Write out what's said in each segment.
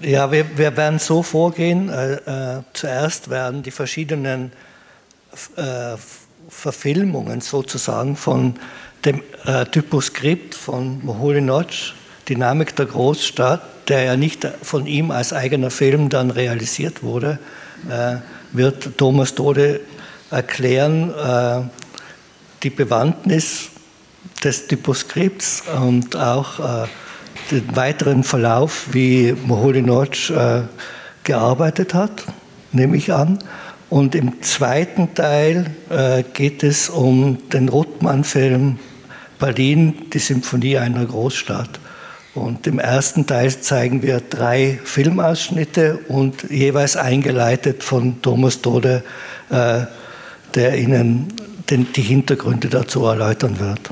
Ja, wir, wir werden so vorgehen. Äh, äh, zuerst werden die verschiedenen äh, Verfilmungen sozusagen von dem äh, Typoskript von Moholy Notch, Dynamik der Großstadt, der ja nicht von ihm als eigener Film dann realisiert wurde, äh, wird Thomas Tode erklären äh, die Bewandtnis des Typoskripts und auch äh, den weiteren Verlauf, wie Moholy Notch äh, gearbeitet hat, nehme ich an. Und im zweiten Teil äh, geht es um den Ruttmann-Film Berlin, die Symphonie einer Großstadt. Und im ersten Teil zeigen wir drei Filmausschnitte und jeweils eingeleitet von Thomas Tode, äh, der Ihnen den, die Hintergründe dazu erläutern wird.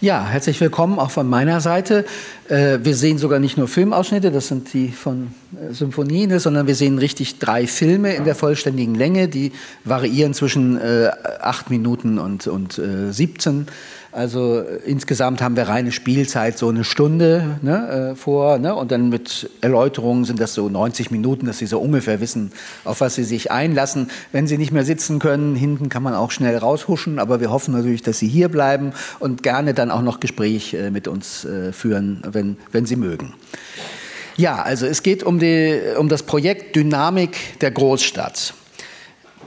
Ja, herzlich willkommen auch von meiner Seite. Äh, wir sehen sogar nicht nur Filmausschnitte, das sind die von äh, Symphonien, sondern wir sehen richtig drei Filme in der vollständigen Länge, die variieren zwischen äh, acht Minuten und, und 17 also äh, insgesamt haben wir reine Spielzeit so eine Stunde ne, äh, vor ne, und dann mit Erläuterungen sind das so 90 Minuten, dass Sie so ungefähr wissen, auf was Sie sich einlassen. Wenn Sie nicht mehr sitzen können, hinten kann man auch schnell raushuschen, aber wir hoffen natürlich, dass Sie hier bleiben und gerne dann auch noch Gespräch äh, mit uns äh, führen, wenn, wenn Sie mögen. Ja, also es geht um, die, um das Projekt Dynamik der Großstadt.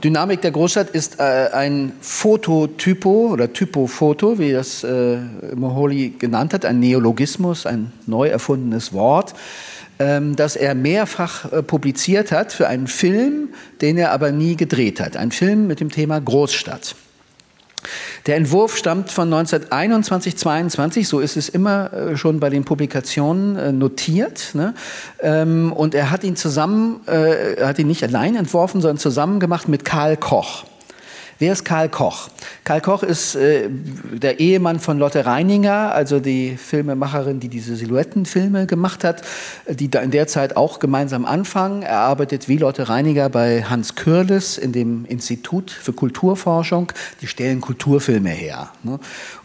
Dynamik der Großstadt ist äh, ein Fototypo oder Typofoto, wie das äh, Moholy genannt hat, ein Neologismus, ein neu erfundenes Wort, ähm, das er mehrfach äh, publiziert hat für einen Film, den er aber nie gedreht hat. Ein Film mit dem Thema Großstadt. Der Entwurf stammt von 1921, 22, so ist es immer äh, schon bei den Publikationen äh, notiert. Ne? Ähm, und er hat ihn zusammen, äh, er hat ihn nicht allein entworfen, sondern zusammen gemacht mit Karl Koch. Wer ist Karl Koch? Karl Koch ist äh, der Ehemann von Lotte Reininger, also die Filmemacherin, die diese Silhouettenfilme gemacht hat, die da in der Zeit auch gemeinsam anfangen. Er arbeitet wie Lotte Reininger bei Hans Kürles in dem Institut für Kulturforschung. Die stellen Kulturfilme her. Ne?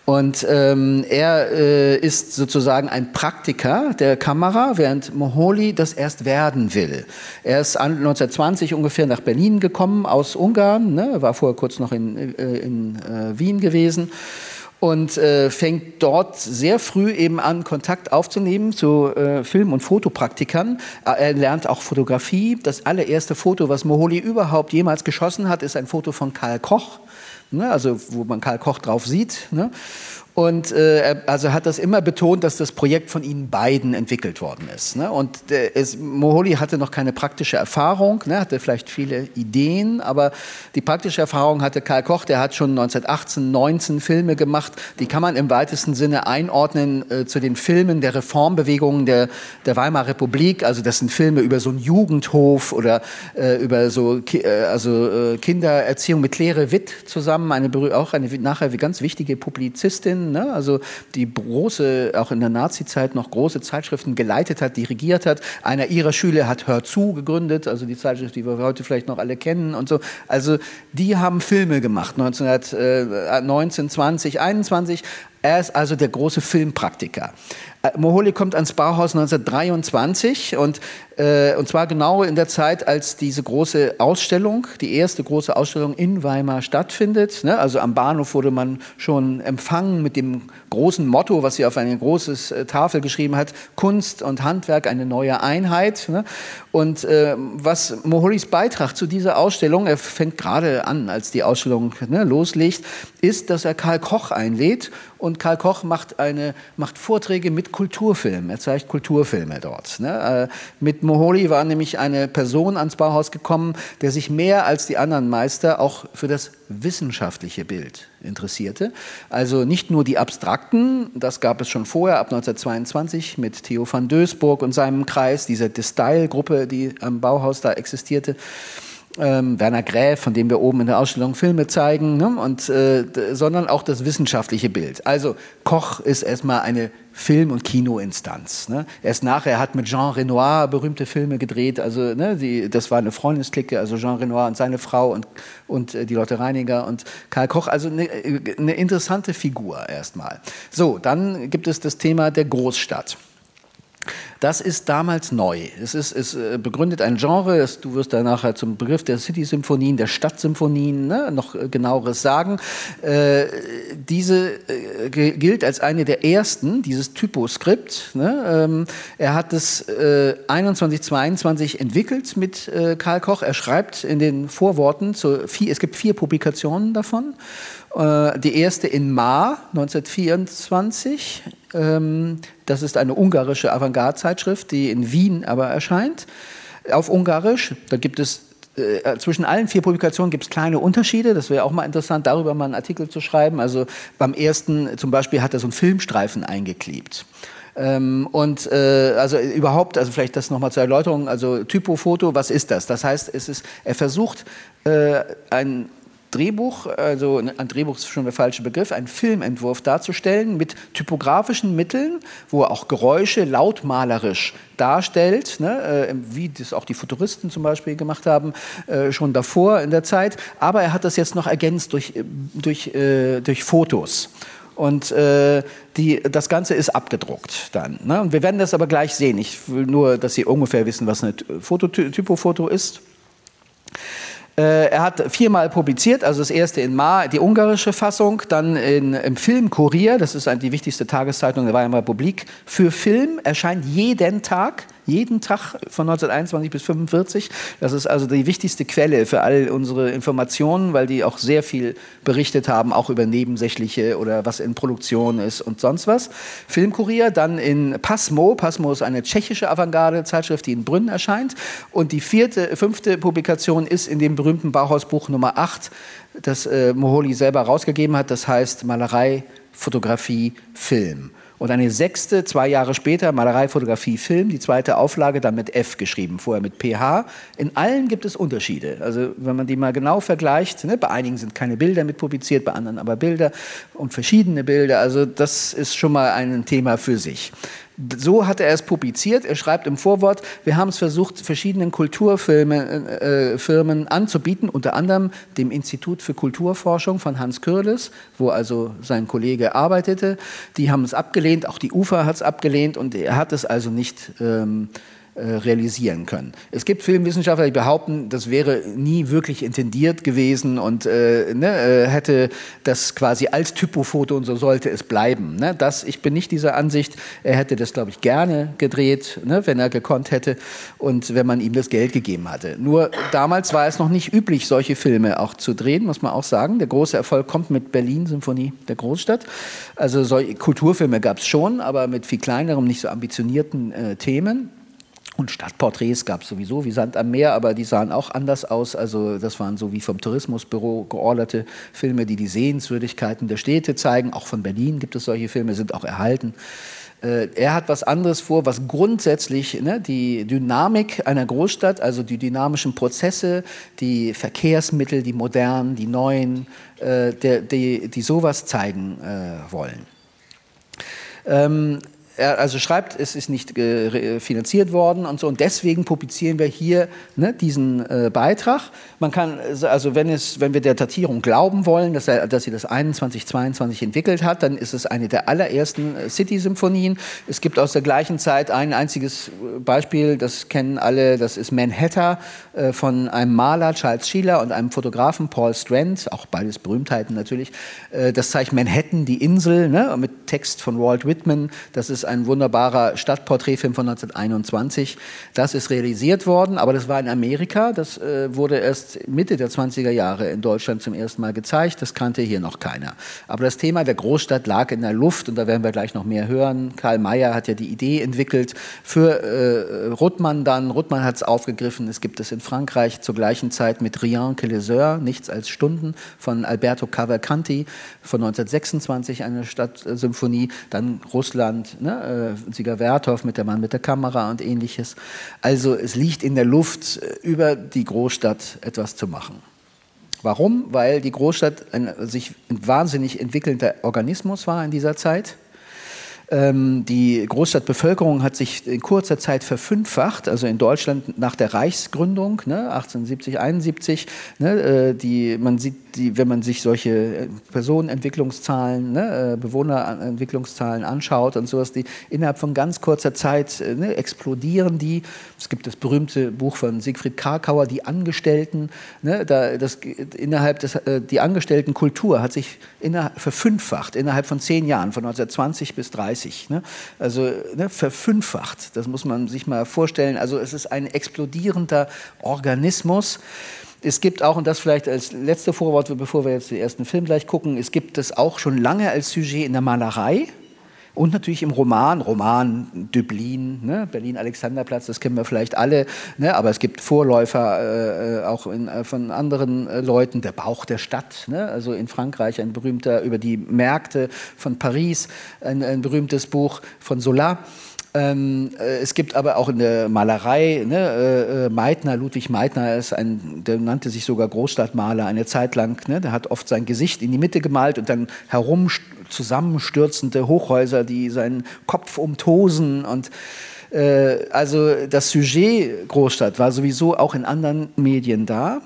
Und ähm, er äh, ist sozusagen ein Praktiker der Kamera, während Moholy das erst werden will. Er ist 1920 ungefähr nach Berlin gekommen aus Ungarn, ne, war vorher kurz noch in, äh, in äh, Wien gewesen und äh, fängt dort sehr früh eben an, Kontakt aufzunehmen zu äh, Film- und Fotopraktikern. Er lernt auch Fotografie. Das allererste Foto, was Moholy überhaupt jemals geschossen hat, ist ein Foto von Karl Koch ne? also wo man Karl Koch drauf sieht. Ne? Und äh, also hat das immer betont, dass das Projekt von ihnen beiden entwickelt worden ist. Ne? Und äh, es, hatte noch keine praktische Erfahrung, ne? hatte vielleicht viele Ideen, aber die praktische Erfahrung hatte Karl Koch, der hat schon 1918, 19 Filme gemacht. Die kann man im weitesten Sinne einordnen äh, zu den Filmen der Reformbewegungen der, der Weimarer Republik. Also das sind Filme über so einen Jugendhof oder äh, über so äh, also, äh, Kindererziehung mit Claire Witt zusammen, eine, auch eine nachher ganz wichtige Publizistin ne? also die große, auch in der Nazi-Zeit noch große Zeitschriften geleitet hat, dirigiert hat. Einer ihrer Schüler hat Hör zu gegründet, also die Zeitschrift, die wir heute vielleicht noch alle kennen und so. Also die haben Filme gemacht, 1919, 20, 21. Er ist also der große Filmpraktiker. Äh, Moholy kommt ans Bauhaus 1923 und, äh, und zwar genau in der Zeit, als diese große Ausstellung, die erste große Ausstellung in Weimar stattfindet. Ne? Also am Bahnhof wurde man schon empfangen mit dem großen Motto, was sie auf eine große äh, Tafel geschrieben hat, Kunst und Handwerk, eine neue Einheit. Ne? Und äh, was Moholys Beitrag zu dieser Ausstellung, er fängt gerade an, als die Ausstellung ne, loslegt, ist, dass er Karl Koch einlädt und Karl Koch macht, eine, macht Vorträge mit Kulturfilmen. Er zeigt Kulturfilme dort. Ne? Äh, mit Moholy war nämlich eine Person ans Bauhaus gekommen, der sich mehr als die anderen Meister auch für das wissenschaftliche Bild interessierte. Also nicht nur die abstrakten, das gab es schon vorher, ab 1922 mit Theo van Doesburg und seinem Kreis, dieser Destyle-Gruppe, die am Bauhaus da existierte, ähm, Werner Gräf, von dem wir oben in der Ausstellung Filme zeigen, ne? und, äh, sondern auch das wissenschaftliche Bild. Also Koch ist erstmal eine Film- und Kinoinstanz. Ne? Erst nachher hat mit Jean Renoir berühmte Filme gedreht. Also ne, die, das war eine Freundesklicke, also Jean Renoir und seine Frau und, und äh, die Lotte Reiniger und Karl Koch. Also eine, eine interessante Figur erstmal. So, dann gibt es das Thema der Großstadt. Das ist damals neu. Es, ist, es äh, begründet ein Genre, es, du wirst da nachher zum Begriff der City-Symphonien, der Stadtsymphonien ne, noch äh, genaueres sagen. Äh, diese äh, gilt als eine der ersten, dieses Typoskript. Ne? Ähm, er hat es äh, 21, 22 entwickelt mit äh, Karl Koch. Er schreibt in den Vorworten, zu vier, es gibt vier Publikationen davon. Äh, die erste in Ma 1924. Ähm, das ist eine ungarische Avantgarde-Zeitschrift, die in Wien aber erscheint. Auf Ungarisch. Da gibt es äh, zwischen allen vier Publikationen gibt es kleine Unterschiede. Das wäre auch mal interessant, darüber mal einen Artikel zu schreiben. Also beim ersten zum Beispiel hat er so einen Filmstreifen eingeklebt. Ähm, und äh, also überhaupt, also vielleicht das nochmal zur Erläuterung, also Typofoto, was ist das? Das heißt, es ist, er versucht, äh, ein Drehbuch, also ein Drehbuch ist schon der falsche Begriff, einen Filmentwurf darzustellen mit typografischen Mitteln, wo er auch Geräusche lautmalerisch darstellt, ne, äh, wie das auch die Futuristen zum Beispiel gemacht haben, äh, schon davor in der Zeit. Aber er hat das jetzt noch ergänzt durch, äh, durch, durch Fotos. Und äh, die, das Ganze ist abgedruckt dann. Ne? Und wir werden das aber gleich sehen. Ich will nur, dass Sie ungefähr wissen, was eine Fototypofoto ist. Äh, er hat viermal publiziert, also das erste in Ma, die ungarische Fassung, dann in, im Film Kurier, das ist die wichtigste Tageszeitung der Weimarer Republik, für Film, erscheint jeden Tag jeden Tag von 1921 bis 1945. Das ist also die wichtigste Quelle für all unsere Informationen, weil die auch sehr viel berichtet haben, auch über nebensächliche oder was in Produktion ist und sonst was. Filmkurier, dann in Pasmo. Pasmo ist eine tschechische Avantgarde-Zeitschrift, die in Brünn erscheint. Und die vierte, fünfte Publikation ist in dem berühmten Bauhausbuch Nummer 8, das äh, Moholi selber rausgegeben hat. Das heißt Malerei, Fotografie, Film. Und eine sechste, zwei Jahre später, Malerei, Fotografie, Film, die zweite Auflage dann mit F geschrieben, vorher mit PH. In allen gibt es Unterschiede. Also wenn man die mal genau vergleicht, ne, bei einigen sind keine Bilder mit publiziert, bei anderen aber Bilder und verschiedene Bilder. Also das ist schon mal ein Thema für sich. So hat er es publiziert. Er schreibt im Vorwort, wir haben es versucht, verschiedenen Kulturfirmen äh, äh anzubieten, unter anderem dem Institut für Kulturforschung von Hans Kürles, wo also sein Kollege arbeitete. Die haben es abgelehnt, auch die UFA hat es abgelehnt und er hat es also nicht ähm, äh, realisieren können. Es gibt Filmwissenschaftler, die behaupten, das wäre nie wirklich intendiert gewesen und äh, ne, äh, hätte das quasi als Typofoto und so sollte es bleiben. Ne? Das, ich bin nicht dieser Ansicht, er hätte das, glaube ich, gerne gedreht, ne, wenn er gekonnt hätte und wenn man ihm das Geld gegeben hatte. Nur damals war es noch nicht üblich, solche Filme auch zu drehen, muss man auch sagen. Der große Erfolg kommt mit Berlin, Symphonie der Großstadt. Also solche Kulturfilme gab es schon, aber mit viel kleinerem, nicht so ambitionierten äh, Themen. Und Stadtporträts gab es sowieso wie Sand am Meer, aber die sahen auch anders aus. Also das waren so wie vom Tourismusbüro georderte Filme, die die Sehenswürdigkeiten der Städte zeigen. Auch von Berlin gibt es solche Filme, sind auch erhalten. Äh, er hat was anderes vor, was grundsätzlich ne, die Dynamik einer Großstadt, also die dynamischen Prozesse, die Verkehrsmittel, die modernen, die neuen, äh, der, die, die sowas zeigen äh, wollen. Ähm, er also schreibt, es ist nicht finanziert worden und so. Und deswegen publizieren wir hier ne, diesen äh, Beitrag. Man kann, also wenn, es, wenn wir der Datierung glauben wollen, dass, er, dass sie das 21, 22 entwickelt hat, dann ist es eine der allerersten äh, City-Symphonien. Es gibt aus der gleichen Zeit ein einziges äh, Beispiel, das kennen alle, das ist Manhattan äh, von einem Maler, Charles Sheeler, und einem Fotografen, Paul Strand, auch beides Berühmtheiten natürlich. Äh, das zeigt Manhattan, die Insel, ne, mit Text von Walt Whitman. Das ist ein wunderbarer Stadtporträtfilm von 1921. Das ist realisiert worden, aber das war in Amerika. Das äh, wurde erst Mitte der 20er Jahre in Deutschland zum ersten Mal gezeigt. Das kannte hier noch keiner. Aber das Thema der Großstadt lag in der Luft und da werden wir gleich noch mehr hören. Karl Mayer hat ja die Idee entwickelt für äh, Ruttmann dann. Ruttmann hat es aufgegriffen. Es gibt es in Frankreich zur gleichen Zeit mit Rien que les heures, Nichts als Stunden von Alberto Cavalcanti von 1926, eine Stadtsymphonie. Dann Russland, ne, äh, Sieger Werthoff mit der Mann mit der Kamera und ähnliches. Also es liegt in der Luft, äh, über die Großstadt etwas zu machen. Warum? Weil die Großstadt ein sich wahnsinnig entwickelnder Organismus war in dieser Zeit. Ähm, die Großstadtbevölkerung hat sich in kurzer Zeit verfünffacht, also in Deutschland nach der Reichsgründung, ne, 1870, 71. Ne, äh, die, man sieht, die, wenn man sich solche äh, Personenentwicklungszahlen, ne, äh, Bewohnerentwicklungszahlen anschaut und sowas, die innerhalb von ganz kurzer Zeit ne, explodieren die. Es gibt das berühmte Buch von Siegfried Karkauer, Die Angestellten. Ne, da, das, innerhalb des, die Angestelltenkultur hat sich innerhalb, verfünffacht innerhalb von zehn Jahren, von 1920 bis 30. 30. Ne? Also ne, verfünffacht, das muss man sich mal vorstellen. Also es ist ein explodierender Organismus. Es gibt auch, und das vielleicht als letzte Vorwort, bevor wir jetzt den ersten Film gleich gucken, es gibt es auch schon lange als Sujet in der Malerei. Und natürlich im Roman, Roman Dublin, ne? Berlin-Alexanderplatz, das kennen wir vielleicht alle, ne? aber es gibt Vorläufer äh, äh, auch in, äh, von anderen äh, Leuten, der Bauch der Stadt, ne? also in Frankreich ein berühmter über die Märkte von Paris, ein, ein berühmtes Buch von Zola. Ähm, äh, es gibt aber auch in der Malerei, ne, äh, äh, Meitner, Ludwig Meitner, ist ein, der nannte sich sogar Großstadtmaler eine Zeit lang. Ne, der hat oft sein Gesicht in die Mitte gemalt und dann herum zusammenstürzende Hochhäuser, die seinen Kopf umtosen und äh, also das Sujet Großstadt war sowieso auch in anderen Medien da.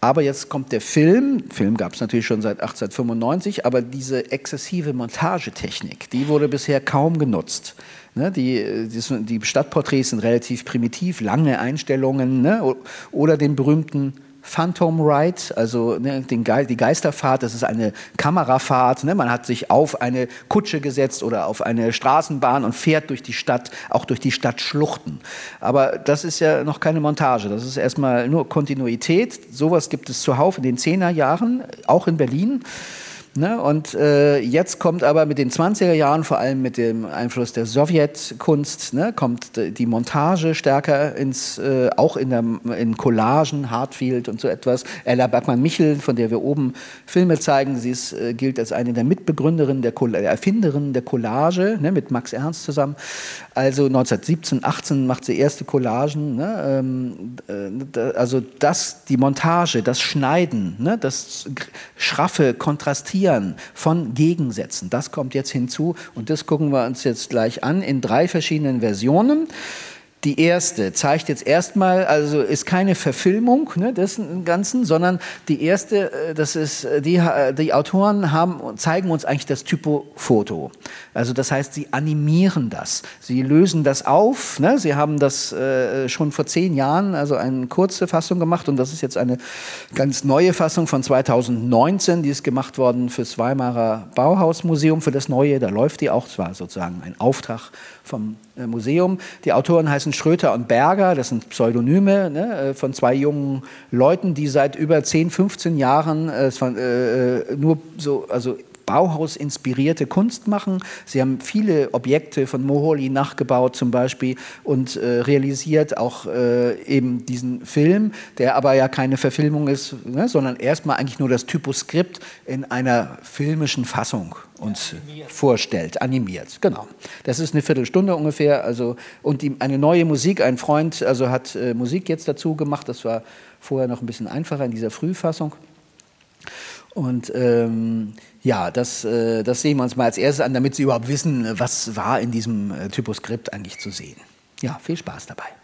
Aber jetzt kommt der Film. Film gab es natürlich schon seit 1895, aber diese exzessive Montagetechnik, die wurde bisher kaum genutzt. Ne, die, die, die, Stadtporträts sind relativ primitiv, lange Einstellungen ne, oder den berühmten Phantom Ride, also ne, den Ge die Geisterfahrt, das ist eine Kamerafahrt. Ne? Man hat sich auf eine Kutsche gesetzt oder auf eine Straßenbahn und fährt durch die Stadt, auch durch die Stadtschluchten. Aber das ist ja noch keine Montage, das ist erstmal nur Kontinuität. Sowas gibt es zuhauf in den Zehnerjahren, auch in Berlin. Ne? Und äh, jetzt kommt aber mit den 20er Jahren, vor allem mit dem Einfluss der Sowjetkunst, ne, kommt die Montage stärker ins, äh, auch in, der, in Collagen, Hartfield und so etwas. Ella Bergmann-Michel, von der wir oben Filme zeigen, sie ist, äh, gilt als eine der Mitbegründerinnen, der, der Erfinderin der Collage, ne, mit Max Ernst zusammen. Also 1917, 18 macht sie erste Collagen. Ne, ähm, äh, also das, die Montage, das Schneiden, ne, das schraffe Kontrastieren, von Gegensätzen. Das kommt jetzt hinzu und das gucken wir uns jetzt gleich an in drei verschiedenen Versionen. Die erste zeigt jetzt erstmal, also ist keine Verfilmung ne, des Ganzen, sondern die erste, äh, das ist, äh, die, äh, die Autoren haben, zeigen uns eigentlich das Typofoto. Also das heißt, sie animieren das, sie lösen das auf. Ne? Sie haben das äh, schon vor zehn Jahren, also eine kurze Fassung gemacht und das ist jetzt eine ganz neue Fassung von 2019, die ist gemacht worden fürs Weimarer Bauhausmuseum, für das Neue, da läuft die auch, zwar sozusagen ein Auftrag vom Museum. Die Autoren heißen Schröter und Berger, das sind Pseudonyme ne, äh, von zwei jungen Leuten, die seit über 10, 15 Jahren äh, äh, nur so, also Bauhaus inspirierte Kunst machen. Sie haben viele Objekte von Moholy nachgebaut zum Beispiel und äh, realisiert auch äh, eben diesen Film, der aber ja keine Verfilmung ist, ne, sondern erstmal eigentlich nur das Typoskript in einer filmischen Fassung uns animiert. vorstellt, animiert. Genau. Das ist eine Viertelstunde ungefähr. Also, und die, eine neue Musik, ein Freund also hat äh, Musik jetzt dazu gemacht. Das war vorher noch ein bisschen einfacher in dieser Frühfassung. Und ähm, ja, das, äh, das sehen wir uns mal als erstes an, damit Sie überhaupt wissen, was war in diesem äh, Typoskript eigentlich zu sehen. Ja, viel Spaß dabei.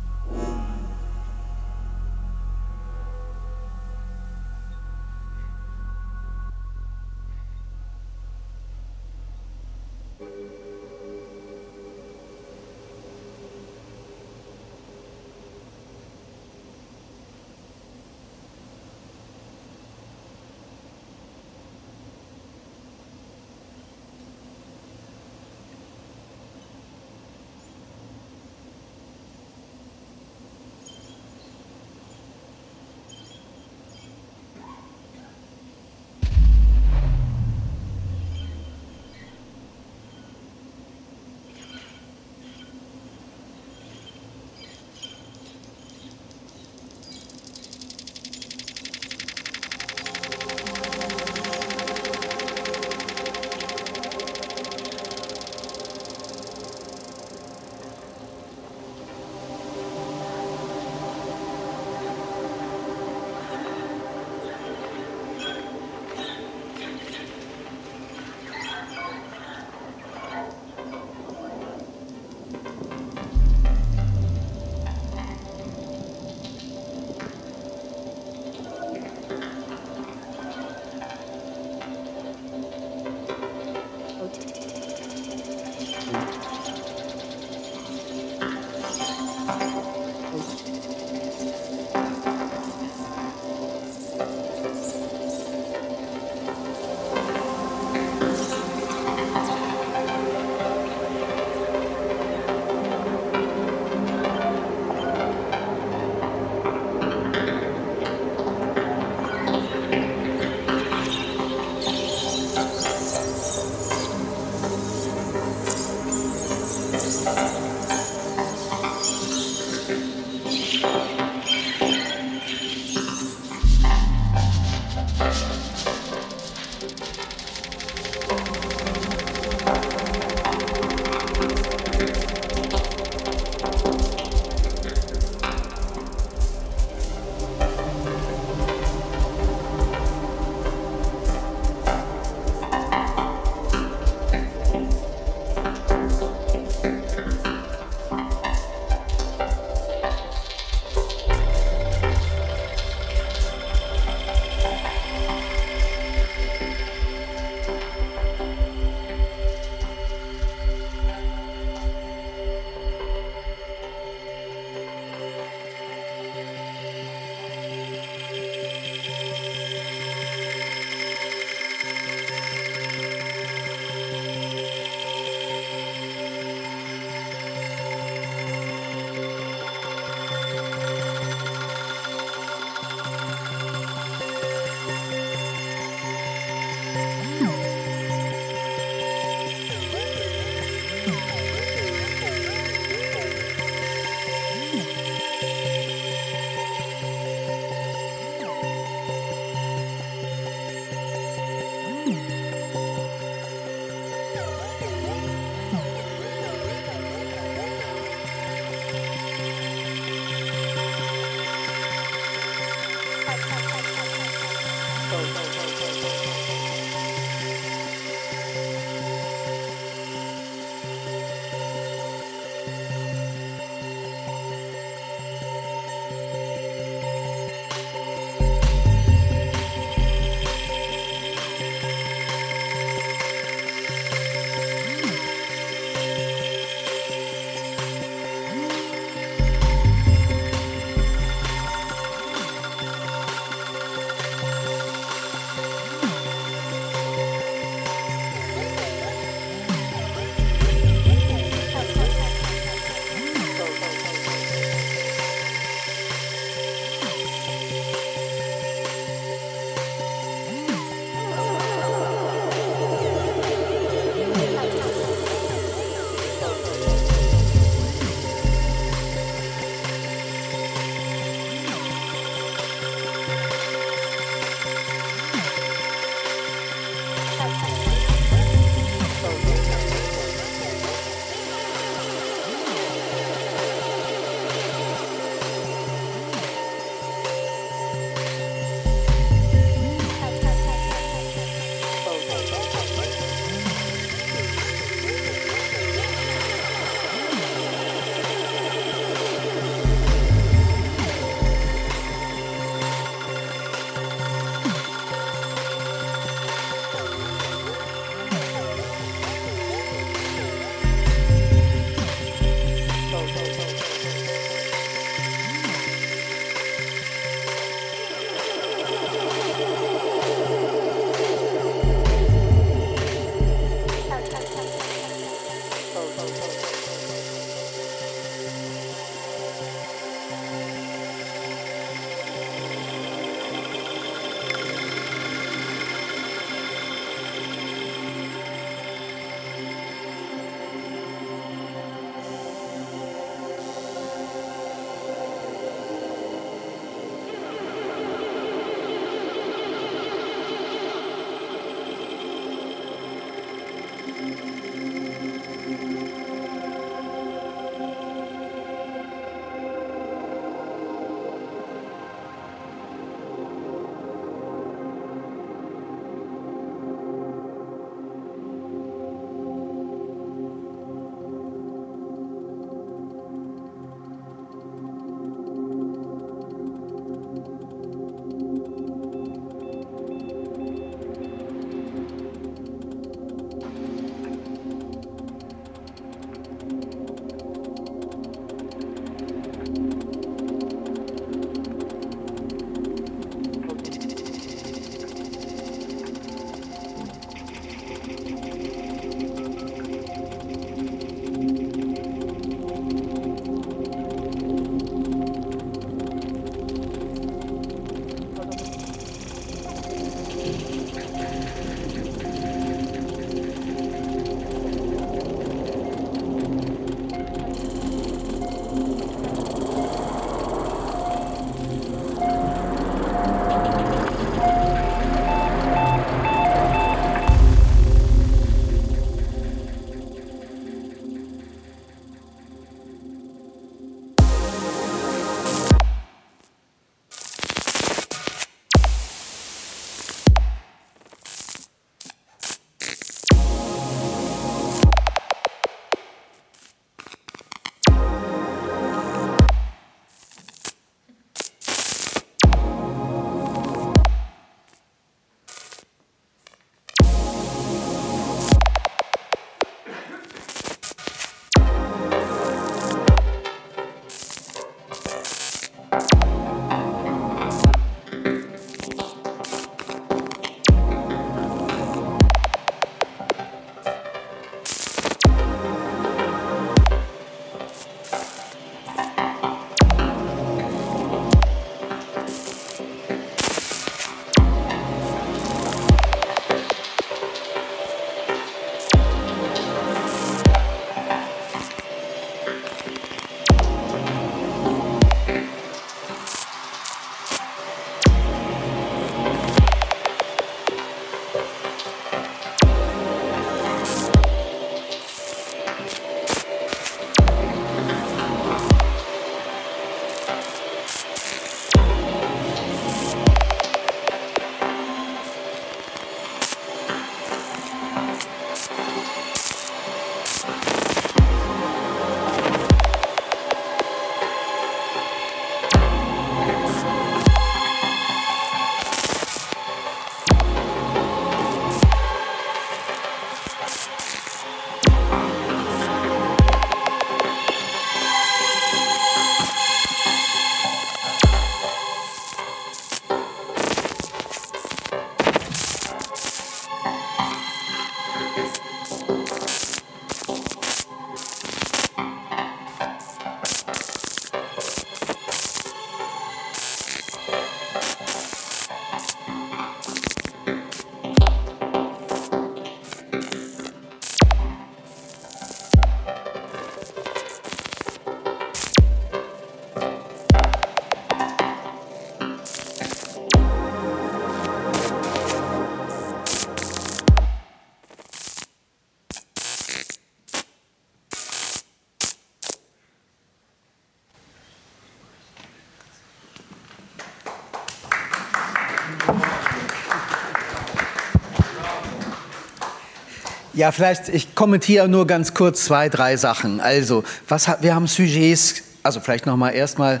Ja, vielleicht, ich kommentiere nur ganz kurz zwei, drei Sachen. Also, was, wir haben Sujets, also vielleicht nochmal erstmal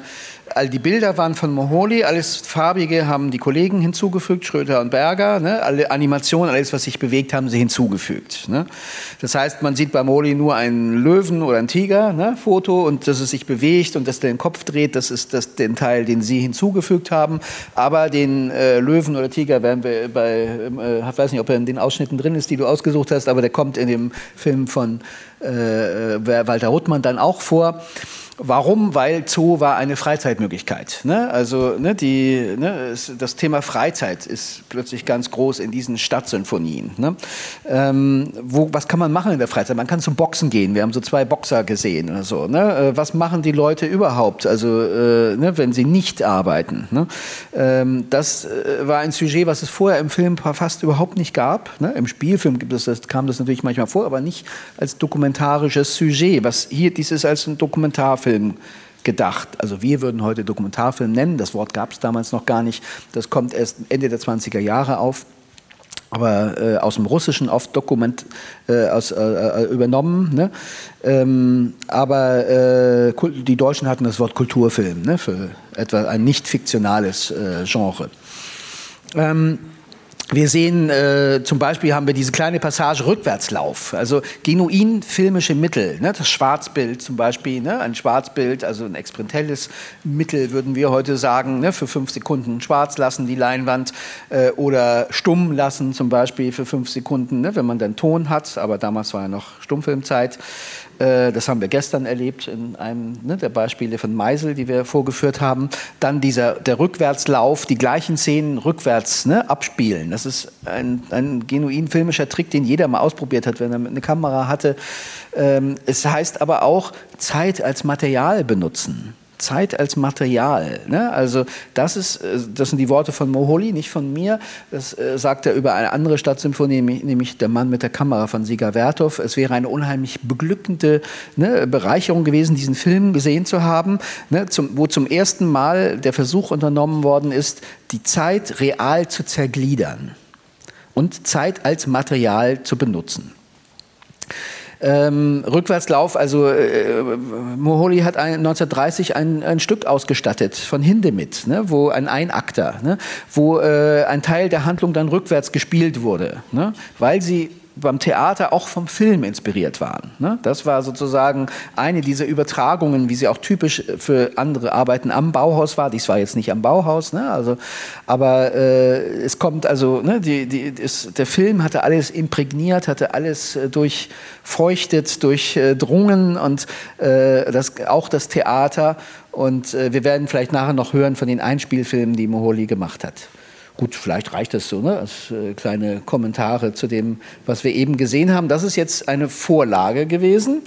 all die Bilder waren von Moholy, alles farbige haben die Kollegen hinzugefügt, Schröter und Berger. Ne? Alle Animationen, alles, was sich bewegt, haben sie hinzugefügt. Ne? Das heißt, man sieht bei Moholy nur einen Löwen oder einen Tiger, ne? Foto, und dass es sich bewegt und dass der den Kopf dreht, das ist das, den Teil, den sie hinzugefügt haben. Aber den äh, Löwen oder Tiger werden wir bei, äh, ich weiß nicht, ob er in den Ausschnitten drin ist, die du ausgesucht hast, aber der kommt in dem Film von äh, äh Walter Ruttmann dann auch vor. Warum? Weil Zoo war eine Freizeitmöglichkeit. Ne? Also ne, die, ne, das Thema Freizeit ist plötzlich ganz groß in diesen Stadtsymphonien. Ne? Ähm, wo, was kann man machen in der Freizeit? Man kann zum Boxen gehen. Wir haben so zwei Boxer gesehen oder so. Ne? Äh, was machen die Leute überhaupt, also äh, ne, wenn sie nicht arbeiten? Ähm, das äh, war ein Sujet, was es vorher im Film fast überhaupt nicht gab. Im Spielfilm es das, kam das natürlich manchmal vor, aber nicht als dokumentarisches Sujet. Was hier dies ist als ein Dokumentarfilm. Dokumentarfilm gedacht. Also wir würden heute Dokumentarfilm nennen, das Wort gab es damals noch gar nicht. Das kommt erst Ende der 20er Jahre auf aber äh, aus dem Russischen oft Dokument äh, aus, äh, äh übernommen. Ne? Ähm, aber äh, die Deutschen hatten das Wort Kulturfilm ne? für etwa ein nicht fiktionales äh, Genre. Ähm, wir sehen äh, zum Beispiel haben wir diese kleine Passage Rückwärtslauf, also genuin filmische Mittel, ne? das Schwarzbild zum Beispiel, ne? ein Schwarzbild, also ein experimentelles Mittel würden wir heute sagen, ne? für fünf Sekunden schwarz lassen die Leinwand äh, oder stumm lassen zum Beispiel für fünf Sekunden, ne? wenn man dann Ton hat, aber damals war ja noch Stummfilmzeit. Äh, das haben wir gestern erlebt in einem ne, der Beispiele von Meisel, die wir vorgeführt haben. Dann dieser, der Rückwärtslauf, die gleichen Szenen rückwärts ne, abspielen. Das ist ein, ein genuin filmischer Trick, den jeder mal ausprobiert hat, wenn er eine Kamera hatte. Ähm, es heißt aber auch Zeit als Material benutzen. Zeit als Material. Ne? Also das ist, äh, das sind die Worte von Moholy, nicht von mir. Das äh, sagt er über eine andere Stadtsymphonie, nämlich der Mann mit der Kamera von Siga Werthoff. Es wäre eine unheimlich beglückende ne, Bereicherung gewesen, diesen Film gesehen zu haben, ne, zum, wo zum ersten Mal der Versuch unternommen worden ist, die Zeit real zu zergliedern und Zeit als Material zu benutzen. Ähm, Rückwärtslauf, also äh, Moholy hat ein, 1930 ein, ein, Stück ausgestattet von Hindemith, ne, wo ein Einakter, ne, wo äh, ein Teil der Handlung dann rückwärts gespielt wurde, ne, weil sie beim Theater auch vom Film inspiriert waren. Ne? Das war sozusagen eine dieser Übertragungen, wie sie auch typisch für andere Arbeiten am Bauhaus war. Dies war jetzt nicht am Bauhaus, ne? also, aber äh, es kommt also, ne, die, die, ist, der Film hatte alles imprägniert, hatte alles äh, durchfeuchtet, durchdrungen und äh, das, auch das Theater. Und äh, wir werden vielleicht nachher noch hören von den Einspielfilmen, die Moholi gemacht hat. Gut, vielleicht reicht das so, ne? als äh, kleine Kommentare zu dem, was wir eben gesehen haben. Das ist jetzt eine Vorlage gewesen.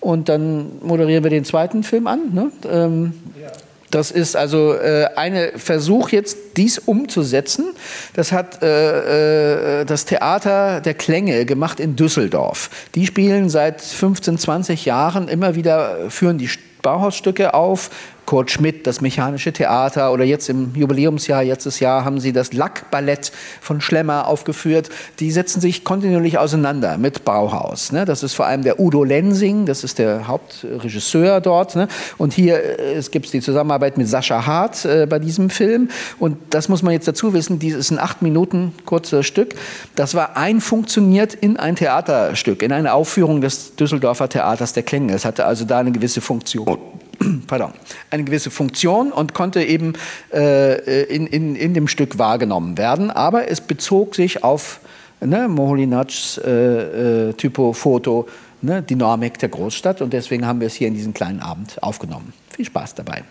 Und dann moderieren wir den zweiten Film an. Ne? Ähm, ja. Das ist also äh, ein Versuch jetzt, dies umzusetzen. Das hat äh, äh, das Theater der Klänge gemacht in Düsseldorf. Die spielen seit 15, 20 Jahren immer wieder, führen die Bauhausstücke auf Kurt Schmidt, das Mechanische Theater oder jetzt im Jubiläumsjahr, letztes Jahr haben sie das Lackballett von Schlemmer aufgeführt. Die setzen sich kontinuierlich auseinander mit Bauhaus. Ne? Das ist vor allem der Udo Lensing, das ist der Hauptregisseur dort. Ne? Und hier äh, es gibt die Zusammenarbeit mit Sascha Hart äh, bei diesem Film. Und das muss man jetzt dazu wissen, dieses ist ein acht Minuten kurzes Stück. Das war einfunktioniert in ein Theaterstück, in eine Aufführung des Düsseldorfer Theaters der Klänge. Es hatte also da eine gewisse Funktion. Pardon, eine gewisse Funktion und konnte eben äh, in, in, in dem Stück wahrgenommen werden. Aber es bezog sich auf ne, Moholy-Nagy äh, äh, Typo-Foto, ne, Dynamik der Großstadt. Und deswegen haben wir es hier in diesem kleinen Abend aufgenommen. Viel Spaß dabei.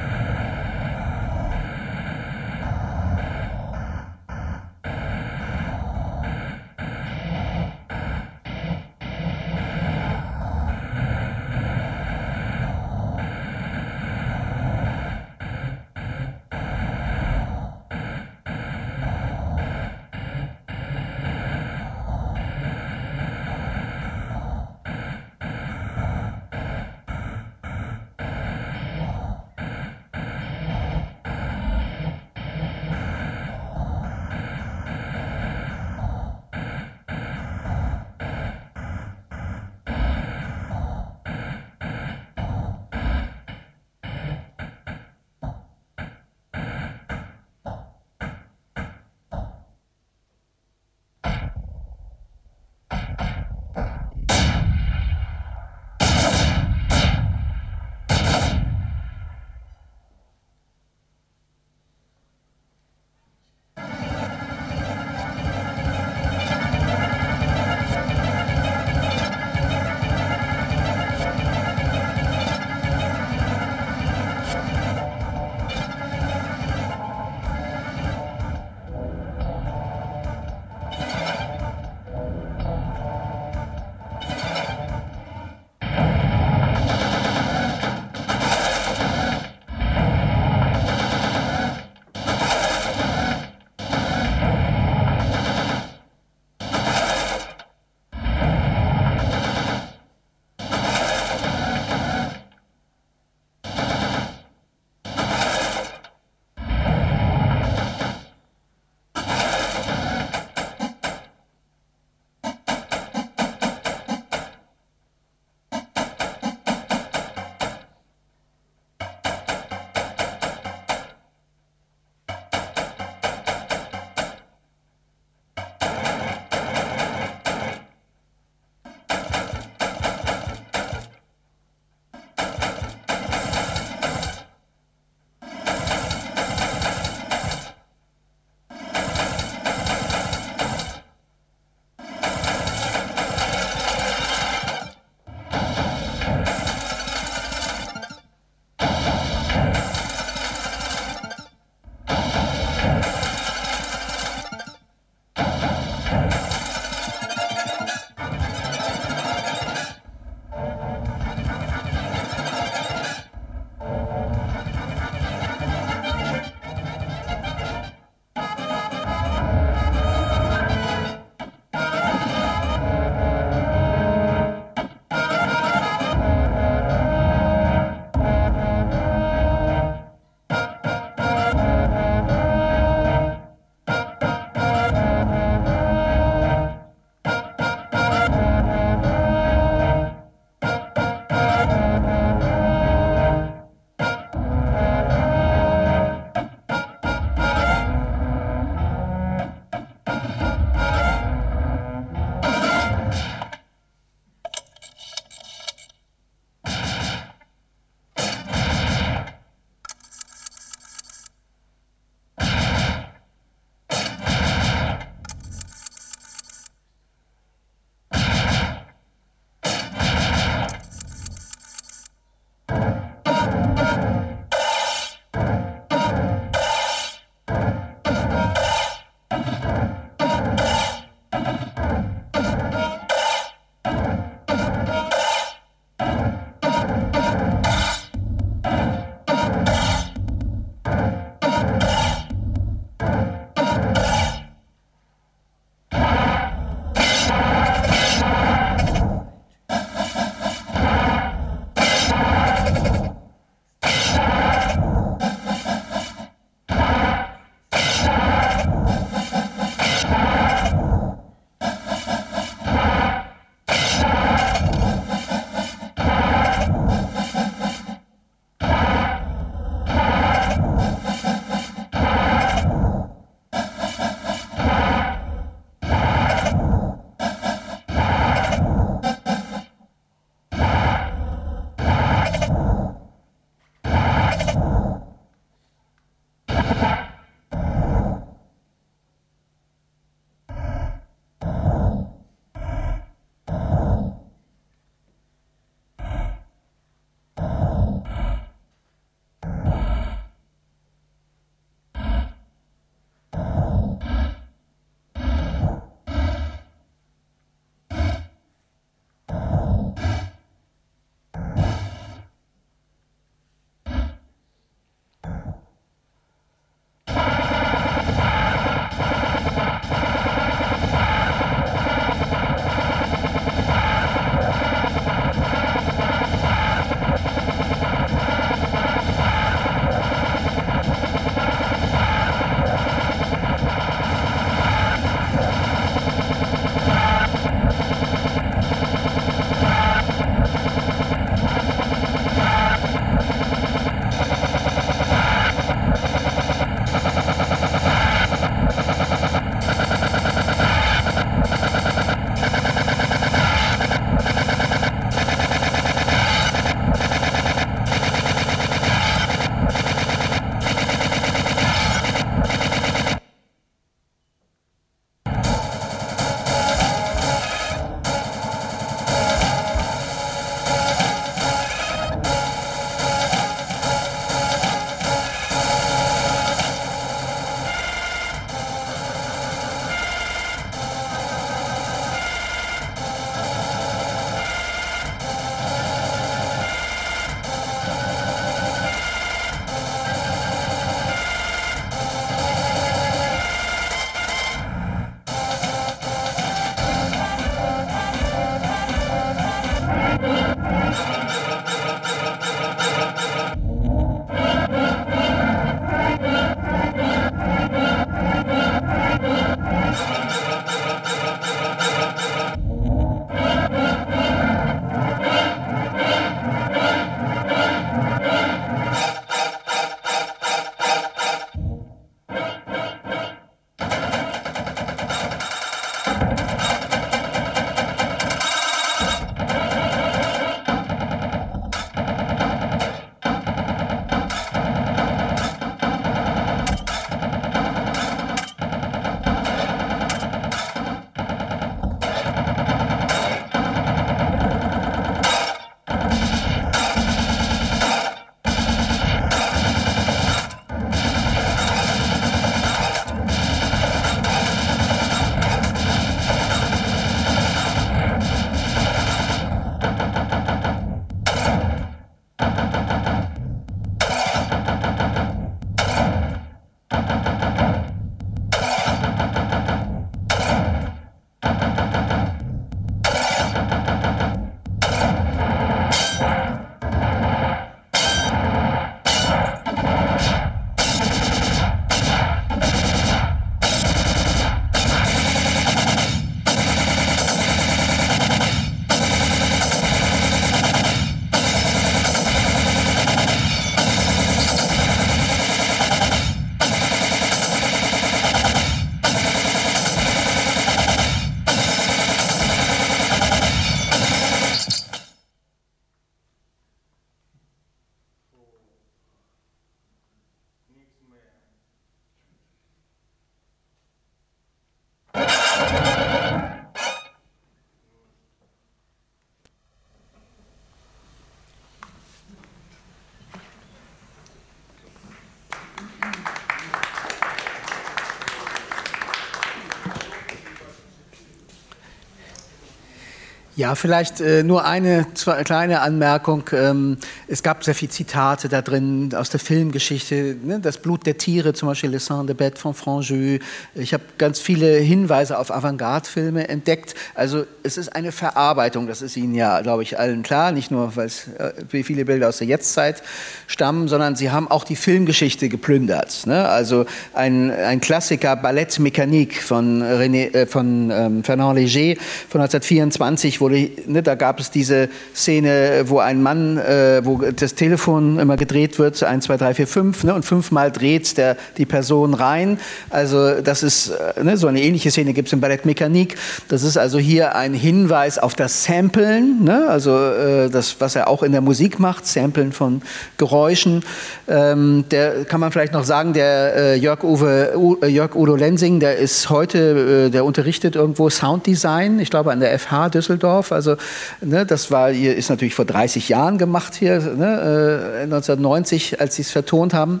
Ja, vielleicht äh, nur eine zwei, kleine Anmerkung. Ähm, es gab sehr viele Zitate da drin aus der Filmgeschichte. Ne? Das Blut der Tiere, zum Beispiel Le Sang de Bête von Franjus. Ich habe ganz viele Hinweise auf Avantgarde-Filme entdeckt. Also es ist eine Verarbeitung, das ist Ihnen ja, glaube ich, allen klar. Nicht nur, weil äh, viele Bilder aus der Jetztzeit stammen, sondern Sie haben auch die Filmgeschichte geplündert. Ne? Also ein, ein Klassiker, Ballett Mécanique von, René, äh, von ähm, Fernand Léger von 1924, wurde, ne, da gab es diese Szene, wo ein Mann, äh, wo das Telefon immer gedreht wird, 1, 2, 3, 4, 5, ne, und fünfmal dreht der, die Person rein. Also das ist, äh, ne, so eine ähnliche Szene gibt es im Ballett Mechanik. Das ist also hier ein Hinweis auf das Samplen, ne, also äh, das, was er auch in der Musik macht, Samplen von Geräuschen. Ähm, der kann man vielleicht noch sagen, der äh, Jörg, Uwe, U, äh, Jörg Udo Lensing, der ist heute, äh, der unterrichtet irgendwo Sounddesign, ich glaube an der FH Düsseldorf. Also ne, das war, ist natürlich vor 30 Jahren gemacht hier, ne, äh, 1990, als sie es vertont haben.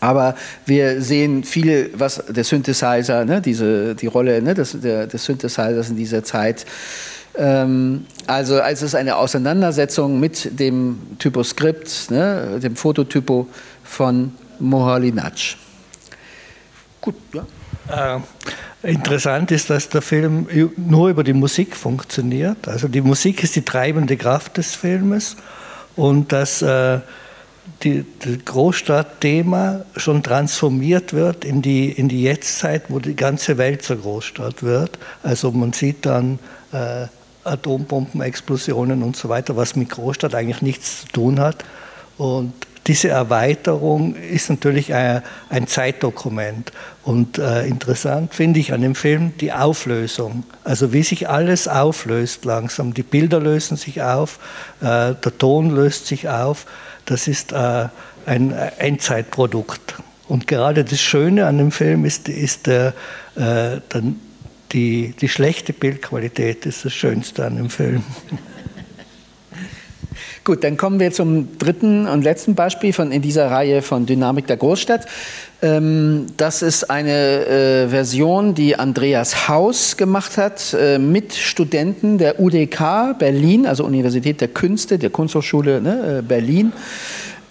Aber wir sehen viel, was der Synthesizer, ne, diese, die Rolle ne, des, der, des Synthesizers in dieser Zeit. Ähm, also es ist eine Auseinandersetzung mit dem Typoskript, ne, dem Fototypo von Mohalinac. Gut, ja. Äh, interessant ist, dass der Film nur über die Musik funktioniert. Also die Musik ist die treibende Kraft des Filmes und dass äh, die, das Großstadtthema schon transformiert wird in die, in die Jetztzeit, wo die ganze Welt zur Großstadt wird. Also man sieht dann äh, Atombombenexplosionen und so weiter, was mit Großstadt eigentlich nichts zu tun hat. Und diese Erweiterung ist natürlich ein, ein Zeitdokument. Und äh, interessant finde ich an dem Film die Auflösung. Also wie sich alles auflöst langsam. Die Bilder lösen sich auf, äh, der Ton löst sich auf. Das ist äh, ein Endzeitprodukt. Und gerade das Schöne an dem Film ist, ist der, äh, die, die schlechte Bildqualität ist das Schönste an dem Film. Gut, dann kommen wir zum dritten und letzten Beispiel von, in dieser Reihe von Dynamik der Großstadt. Ähm, das ist eine äh, Version, die Andreas Haus gemacht hat äh, mit Studenten der UDK Berlin, also Universität der Künste, der Kunsthochschule ne, äh, Berlin.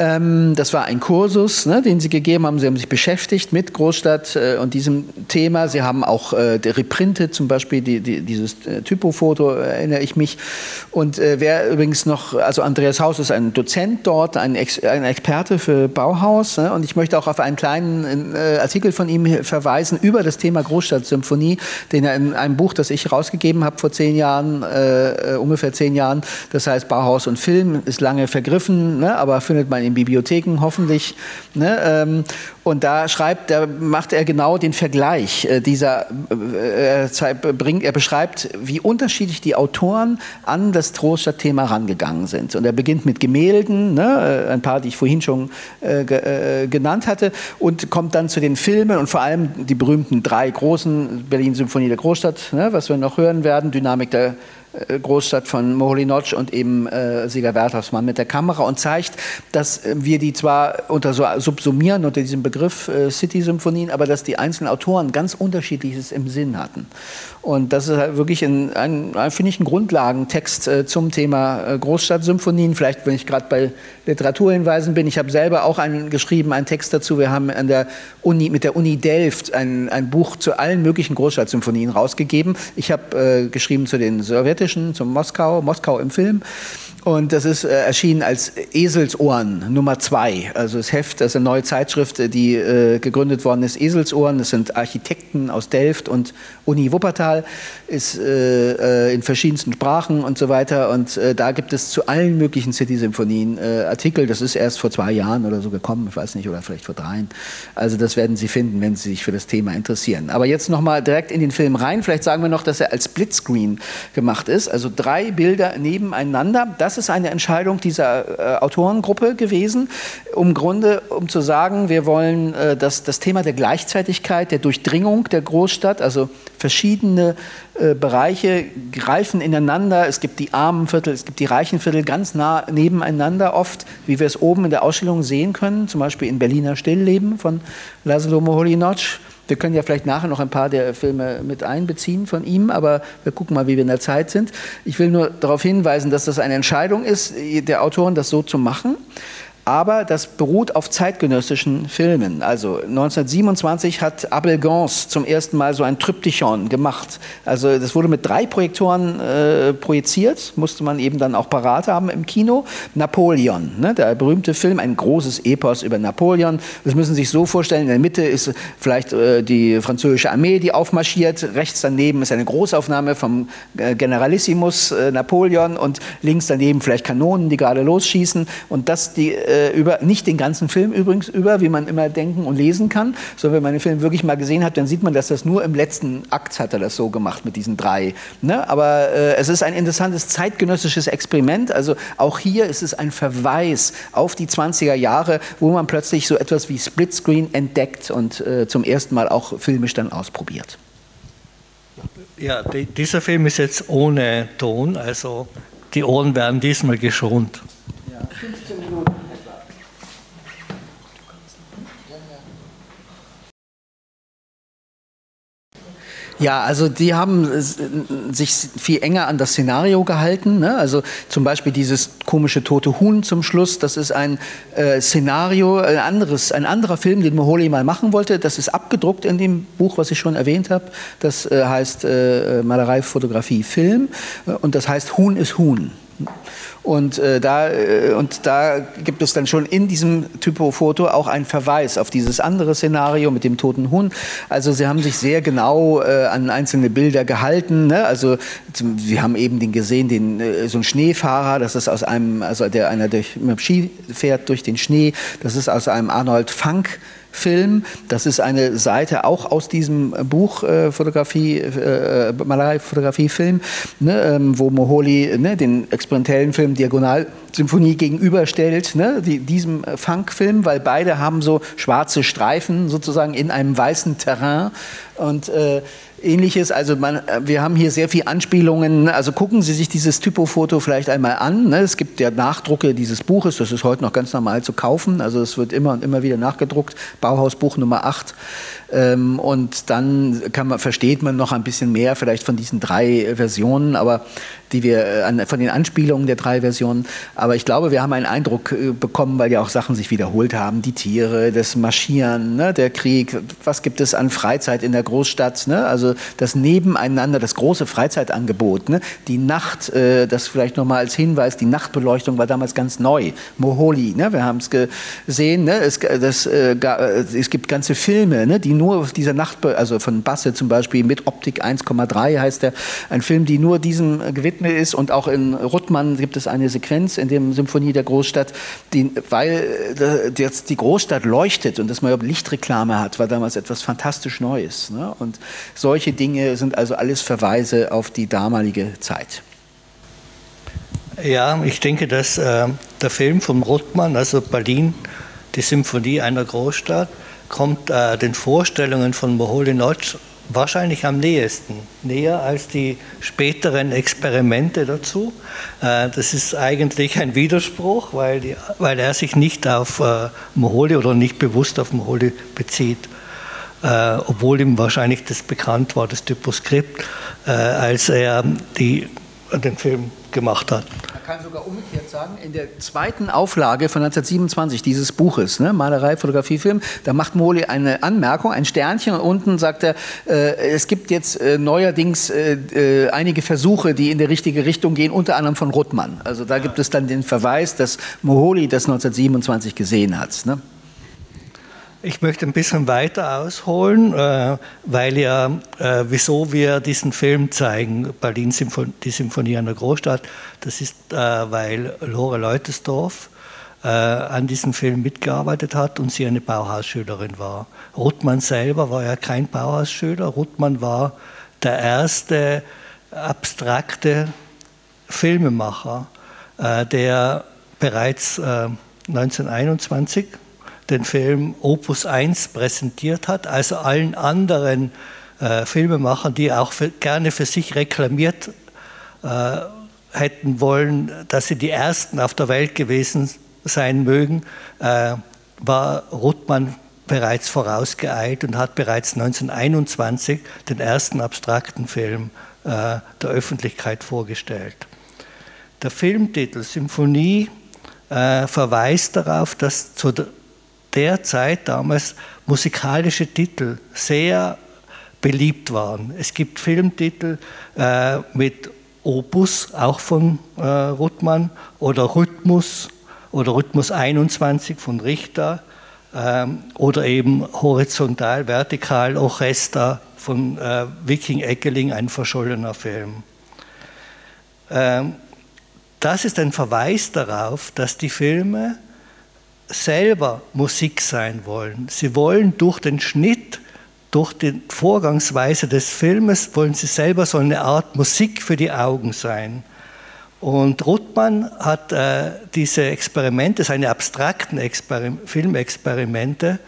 Ähm, das war ein Kursus, ne, den Sie gegeben haben. Sie haben sich beschäftigt mit Großstadt äh, und diesem Thema. Sie haben auch äh, reprintet, zum Beispiel die, die, dieses äh, Typofoto, erinnere ich mich. Und äh, wer übrigens noch, also Andreas Haus ist ein Dozent dort, ein, Ex, ein Experte für Bauhaus. Ne, und ich möchte auch auf einen kleinen äh, Artikel von ihm verweisen über das Thema Großstadtsymphonie, den er in einem Buch, das ich rausgegeben habe vor zehn Jahren, äh, ungefähr zehn Jahren, das heißt Bauhaus und Film, ist lange vergriffen, ne, aber findet man in Bibliotheken hoffentlich. Ne? Ähm, und da schreibt, da macht er genau den Vergleich äh, dieser, äh, bringt, er beschreibt, wie unterschiedlich die Autoren an das Troststadtthema rangegangen sind. Und er beginnt mit Gemälden, ne? Äh, ein paar, die ich vorhin schon äh, ge, äh, genannt hatte, und kommt dann zu den Filmen und vor allem die berühmten drei großen, Berlin-Symphonie der Großstadt, ne? was wir noch hören werden, Dynamik der Großstadt von Moholy-Nagy und eben äh, Sieger Werthausmann mit der Kamera und zeigt, dass äh, wir die zwar unter so subsumieren unter diesem Begriff äh, City-Symphonien, aber dass die einzelnen Autoren ganz unterschiedliches im Sinn hatten. Und das ist halt wirklich ein, ein, ein finde ich, ein Grundlagentext äh, zum Thema äh, Großstadtsymphonien. Vielleicht, wenn ich gerade bei Literaturhinweisen bin, ich habe selber auch einen geschrieben, einen Text dazu. Wir haben an der Uni, mit der Uni Delft ein, ein Buch zu allen möglichen Großstadtsymphonien rausgegeben. Ich habe äh, geschrieben zu den sowjetischen, zum Moskau, Moskau im Film. Und das ist äh, erschienen als Eselsohren Nummer zwei. Also das Heft, das ist eine neue Zeitschrift, die äh, gegründet worden ist. Eselsohren, das sind Architekten aus Delft und Uni Wuppertal, ist äh, äh in verschiedensten Sprachen und so weiter. Und äh, da gibt es zu allen möglichen City-Symphonien äh, Artikel. Das ist erst vor zwei Jahren oder so gekommen, ich weiß nicht, oder vielleicht vor dreien. Also das werden Sie finden, wenn Sie sich für das Thema interessieren. Aber jetzt nochmal direkt in den Film rein. Vielleicht sagen wir noch, dass er als Splitscreen gemacht ist. Also drei Bilder nebeneinander. Das das ist eine Entscheidung dieser äh, Autorengruppe gewesen, um Grunde, um zu sagen, wir wollen äh, das, das Thema der Gleichzeitigkeit, der Durchdringung der Großstadt, also verschiedene äh, Bereiche greifen ineinander. Es gibt die armen Viertel, es gibt die reichen Viertel ganz nah nebeneinander oft, wie wir es oben in der Ausstellung sehen können, zum Beispiel in Berliner Stillleben von Laszlo Moholy-Nagy Wir können ja vielleicht nachher noch ein paar der Filme mit einbeziehen von ihm, aber wir gucken mal, wie wir in der Zeit sind. Ich will nur darauf hinweisen, dass das eine Entscheidung ist, der Autoren das so zu machen aber das beruht auf zeitgenössischen Filmen. Also 1927 hat Abel Gance zum ersten Mal so ein Tryptychon gemacht. Also das wurde mit drei Projektoren äh, projiziert, musste man eben dann auch parat haben im Kino. Napoleon, ne, der berühmte Film, ein großes Epos über Napoleon. Das müssen Sie sich so vorstellen, in der Mitte ist vielleicht äh, die französische Armee, die aufmarschiert, rechts daneben ist eine Großaufnahme vom äh, Generalissimus äh, Napoleon und links daneben vielleicht Kanonen, die gerade losschießen und das die äh, über, nicht den ganzen Film übrigens über, wie man immer denken und lesen kann, sondern wenn man den Film wirklich mal gesehen hat, dann sieht man, dass das nur im letzten Akt hat er das so gemacht mit diesen drei. Ne? Aber äh, es ist ein interessantes zeitgenössisches Experiment. Also auch hier ist es ein Verweis auf die 20er Jahre, wo man plötzlich so etwas wie Splitscreen entdeckt und äh, zum ersten Mal auch filmisch dann ausprobiert. Ja, die, dieser Film ist jetzt ohne Ton, also die Ohren werden diesmal geschont. Ja, 15 Minuten. Ja, also die haben sich viel enger an das Szenario gehalten. Ne? Also zum Beispiel dieses komische tote Huhn zum Schluss, das ist ein äh, Szenario, ein, anderes, ein anderer Film, den Moholi mal machen wollte. Das ist abgedruckt in dem Buch, was ich schon erwähnt habe. Das äh, heißt äh, Malerei, Fotografie, Film. Und das heißt Huhn ist Huhn. Und, äh, da, äh, und da gibt es dann schon in diesem Typo-Foto auch einen Verweis auf dieses andere Szenario mit dem toten Hund. Also sie haben sich sehr genau äh, an einzelne Bilder gehalten. Ne? Also sie haben eben den gesehen, den, äh, so ein Schneefahrer, das ist aus einem, also der einer durch, mit dem Ski fährt durch den Schnee, das ist aus einem Arnold Funk Film. Das ist eine Seite auch aus diesem Buch äh, Fotografie, äh, Malerei, Fotografie, Film, ne, ähm, wo Moholi ne, den experimentellen Film Diagonalsymphonie gegenüberstellt, ne, die, diesem Funkfilm, weil beide haben so schwarze Streifen sozusagen in einem weißen Terrain und äh, ähnliches. Also man, äh, wir haben hier sehr viele Anspielungen. Also gucken Sie sich dieses Typofoto vielleicht einmal an. Ne? Es gibt ja Nachdrucke dieses Buches, das ist heute noch ganz normal zu kaufen. Also es wird immer und immer wieder nachgedruckt. Bauhausbuch Nummer 8. Ähm, und dann man, versteht man noch ein bisschen mehr vielleicht von diesen drei Versionen, aber die wir äh, von den Anspielungen der drei Versionen. Aber ich glaube, wir haben einen Eindruck äh, bekommen, weil ja auch Sachen sich wiederholt haben. Die Tiere, das Marschieren, ne, der Krieg. Was gibt es an Freizeit in der Großstadt? Ne? Also das Nebeneinander, das große Freizeitangebot. Ne? Die Nacht, äh, das vielleicht nochmal als Hinweis, die Nachtbeleuchtung war damals ganz neu. Moholi, ne? wir haben es gesehen. Ne? Es, das, äh, es gibt ganze Filme, ne? die nur auf dieser Nacht, also von Basse zum Beispiel mit Optik 1,3 heißt der, ein Film, die nur diesem gewidmet ist und auch in Ruttmann gibt es eine Sequenz in dem Symphonie der Großstadt, die, weil äh, jetzt die Großstadt leuchtet und dass man Lichtreklame hat, war damals etwas fantastisch Neues. Ne? Und solche Dinge sind also alles Verweise auf die damalige Zeit. Ja, ich denke, dass äh, der Film von Ruttmann, also Berlin, die Symphonie einer Großstadt, kommt äh, den Vorstellungen von Moholy Notch wahrscheinlich am nächsten, näher als die späteren Experimente dazu. Äh, das ist eigentlich ein Widerspruch, weil, die, weil er sich nicht auf äh, Moholy oder nicht bewusst auf Moholy bezieht. Äh, obwohl ihm wahrscheinlich das bekannt war, das Typoskript, als er die, den Film gemacht hat. Kann sogar umgekehrt sagen, in der zweiten Auflage von 1927 dieses Buches, ne, Malerei, Fotografie, Film, da macht Moli eine Anmerkung, ein Sternchen und unten sagt er, äh, es gibt jetzt äh, neuerdings äh, äh einige Versuche, die in die richtige Richtung gehen, unter anderem von Ruttmann. Also da gibt es dann den Verweis, dass Moholi das 1927 gesehen hat. Ne? Ich möchte ein bisschen weiter ausholen, äh, weil ja, äh, wieso wir diesen Film zeigen, Berlin Symphon die Symphonie der Großstadt, das ist, äh, weil Lore Leutesdorf an diesem Film mitgearbeitet hat und sie eine Bauhausschülerin war. Ruttmann selber war ja kein Bauhausschüler, Ruttmann war der erste abstrakte Filmemacher, der bereits 1921 den Film Opus 1 präsentiert hat, also allen anderen äh, Filmemachern, die auch für, gerne für sich reklamiert äh, hätten wollen, dass sie die Ersten auf der Welt gewesen sein mögen, äh, war Ruttmann bereits vorausgeeilt und hat bereits 1921 den ersten abstrakten Film äh, der Öffentlichkeit vorgestellt. Der Filmtitel Symphonie äh, verweist darauf, dass zu der Zeit damals musikalische Titel sehr beliebt waren. Es gibt Filmtitel äh, mit Opus, auch von äh, Ruttmann, oder Rhythmus oder Rhythmus 21 von Richter ähm, oder eben Horizontal, Vertikal, Orchester von äh, Viking Eckeling, ein verschollener Film. Ähm, das ist ein Verweis darauf, dass die Filme selber Musik sein wollen. Sie wollen durch den Schnitt, durch die Vorgangsweise des Filmes, wollen sie selber so eine Art Musik für die Augen sein. Und Ruttmann hat äh, diese Experimente, seine abstrakten Exper Filmexperimente,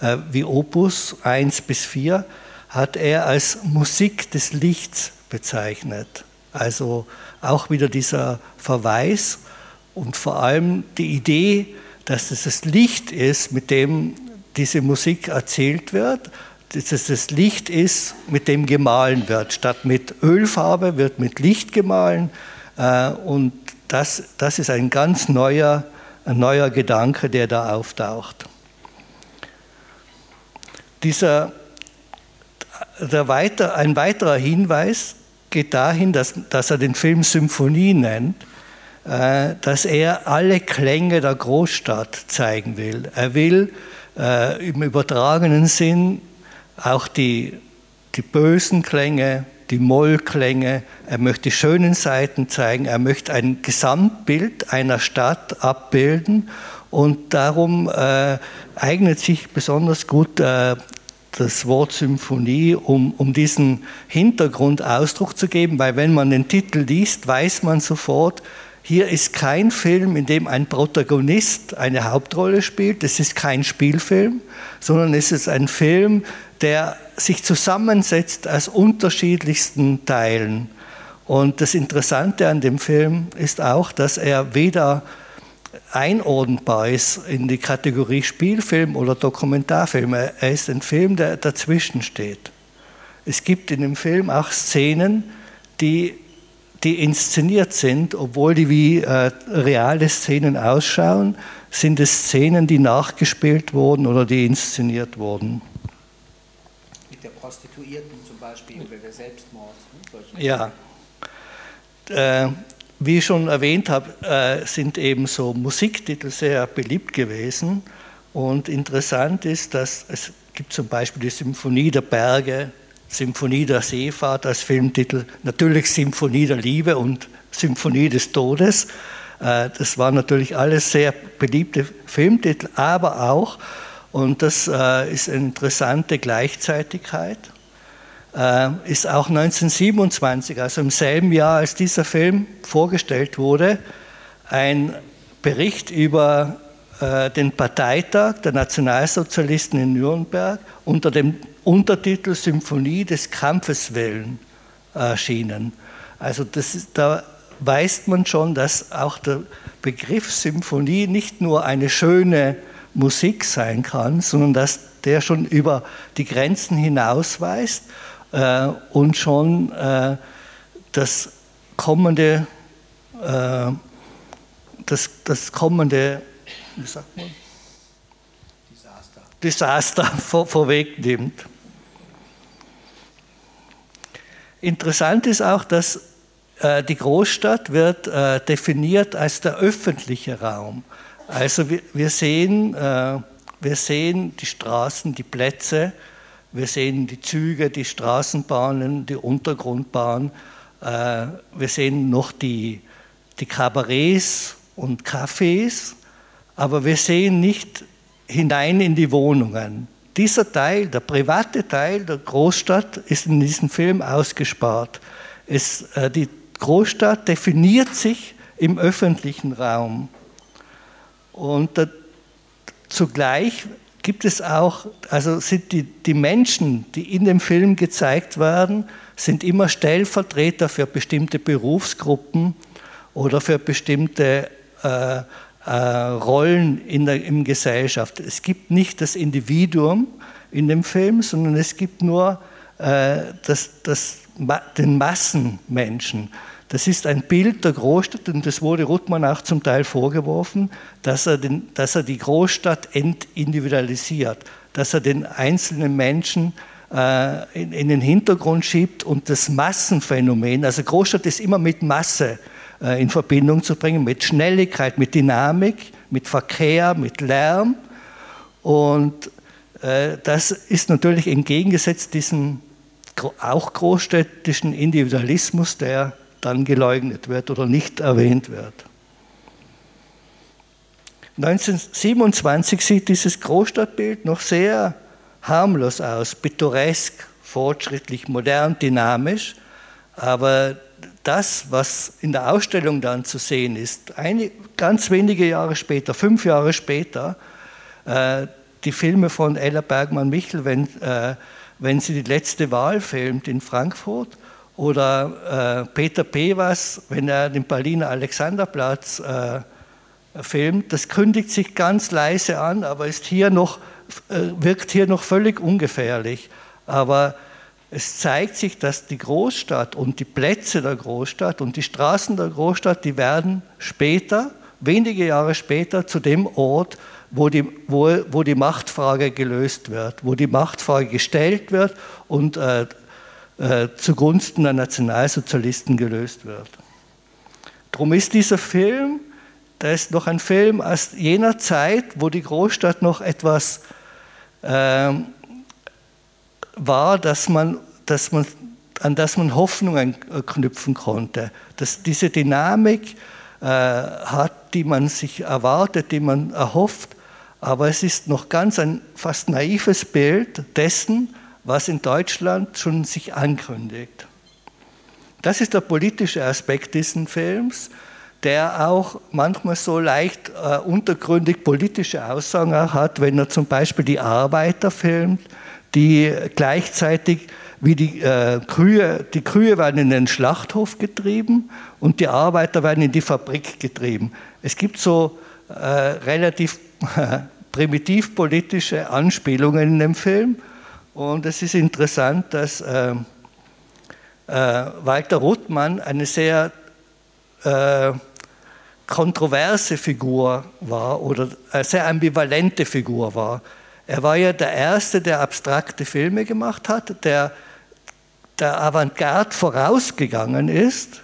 äh, wie Opus 1 bis 4, hat er als Musik des Lichts bezeichnet. Also auch wieder dieser Verweis und vor allem die Idee, dass es das Licht ist, mit dem diese Musik erzählt wird, dass es das Licht ist, mit dem gemahlen wird. Statt mit Ölfarbe wird mit Licht gemahlen äh, und das, das ist ein ganz neuer, ein neuer Gedanke, der da auftaucht. Dieser, der weiter, ein weiterer Hinweis geht dahin, dass, dass er den Film Symphonie nennt, dass er alle Klänge der Großstadt zeigen will. Er will äh, im übertragenen Sinn auch die, die bösen Klänge, die Mollklänge, er möchte die schönen Seiten zeigen, er möchte ein Gesamtbild einer Stadt abbilden. Und darum äh, eignet sich besonders gut äh, das Wort Symphonie, um, um diesen Hintergrund Ausdruck zu geben, weil wenn man den Titel liest, weiß man sofort, hier ist kein Film, in dem ein Protagonist eine Hauptrolle spielt. Es ist kein Spielfilm, sondern es ist ein Film, der sich zusammensetzt aus unterschiedlichsten Teilen. Und das Interessante an dem Film ist auch, dass er weder einordnbar ist in die Kategorie Spielfilm oder Dokumentarfilm. Er ist ein Film, der dazwischen steht. Es gibt in dem Film auch Szenen, die die inszeniert sind, obwohl die wie äh, reale Szenen ausschauen, sind es Szenen, die nachgespielt wurden oder die inszeniert wurden. Mit der Prostituierten zum Beispiel oder der Selbstmord. Ne? Ja. Äh, wie ich schon erwähnt habe, äh, sind eben so Musiktitel sehr beliebt gewesen. Und interessant ist, dass es gibt zum Beispiel die Symphonie der Berge Symphonie der Seefahrt als Filmtitel, natürlich Symphonie der Liebe und Symphonie des Todes. Äh, das waren natürlich alles sehr beliebte Filmtitel, aber auch, und das äh, ist eine interessante Gleichzeitigkeit, äh, ist auch 1927, also im selben Jahr, als dieser Film vorgestellt wurde, ein Bericht über den Parteitag der Nationalsozialisten in Nürnberg unter dem Untertitel Symphonie des Kampfes willen erschienen. Also ist, da weist man schon, dass auch der Begriff Symphonie nicht nur eine schöne Musik sein kann, sondern dass der schon über die Grenzen hinausweist äh, und schon äh, das kommende, äh, das, das kommende, wie sagt man? Desaster, Desaster vor, vorwegnimmt. Interessant ist auch, dass äh, die Großstadt wird äh, definiert als der öffentliche Raum. Also wir, wir, sehen, äh, wir sehen die Straßen, die Plätze, wir sehen die Züge, die Straßenbahnen, die Untergrundbahn, äh, wir sehen noch die, die Kabarets und Cafés, aber wir sehen nicht hinein in die Wohnungen. Dieser Teil, der private Teil der Großstadt, ist in diesem Film ausgespart. Es, äh, die Großstadt definiert sich im öffentlichen Raum. Und da, zugleich gibt es auch, also sind die, die Menschen, die in dem Film gezeigt werden, sind immer Stellvertreter für bestimmte Berufsgruppen oder für bestimmte äh, äh, Rollen in der in Gesellschaft. Es gibt nicht das Individuum in dem Film, sondern es gibt nur äh, das, das, den Massenmenschen. Das ist ein Bild der Großstadt und das wurde Ruttmann auch zum Teil vorgeworfen, dass er, den, dass er die Großstadt entindividualisiert, dass er den einzelnen Menschen äh, in, in, den Hintergrund schiebt und das Massenphänomen, also Großstadt ist immer mit Masse äh, in Verbindung zu bringen, mit Schnelligkeit, mit Dynamik, mit Verkehr, mit Lärm. Und äh, das ist natürlich entgegengesetzt diesem auch großstädtischen Individualismus, der dann geleugnet wird oder nicht erwähnt wird. 1927 sieht dieses Großstadtbild noch sehr harmlos aus, pittoresk, fortschrittlich, modern, dynamisch, aber das, was in der Ausstellung dann zu sehen ist, eine, ganz wenige Jahre später, fünf Jahre später, äh, die Filme von Ella Bergmann-Michel, wenn, äh, wenn sie die letzte Wahl filmt in Frankfurt, oder äh, Peter Pevas, wenn er den Berliner Alexanderplatz äh, filmt, das kündigt sich ganz leise an, aber ist hier noch, äh, wirkt hier noch völlig ungefährlich. Aber es zeigt sich, dass die Großstadt und die Plätze der Großstadt und die Straßen der Großstadt, die werden später, wenige Jahre später, zu dem Ort, wo die, wo, wo die Machtfrage gelöst wird, wo die Machtfrage gestellt wird und äh, äh, zugunsten der Nationalsozialisten gelöst wird. Darum ist dieser Film, der ist noch ein Film aus jener Zeit, wo die Großstadt noch etwas äh, war, dass man, dass man, an das man Hoffnungen knüpfen konnte. Dass diese Dynamik äh, hat, die man sich erwartet, die man erhofft, aber es ist noch ganz ein fast naives Bild dessen, was in Deutschland schon sich ankündigt. Das ist der politische Aspekt dieses Films, der auch manchmal so leicht äh, untergründig politische Aussagen hat, wenn er zum Beispiel die Arbeiter filmt, die gleichzeitig wie die äh, Kühe, die Kühe werden in den Schlachthof getrieben und die Arbeiter werden in die Fabrik getrieben. Es gibt so äh, relativ primitiv politische Anspielungen in dem Film und es ist interessant, dass äh, äh, Walter Ruttmann eine sehr äh, kontroverse Figur war oder eine sehr ambivalente Figur war. Er war ja der Erste, der abstrakte Filme gemacht hat, der der Avantgarde vorausgegangen ist.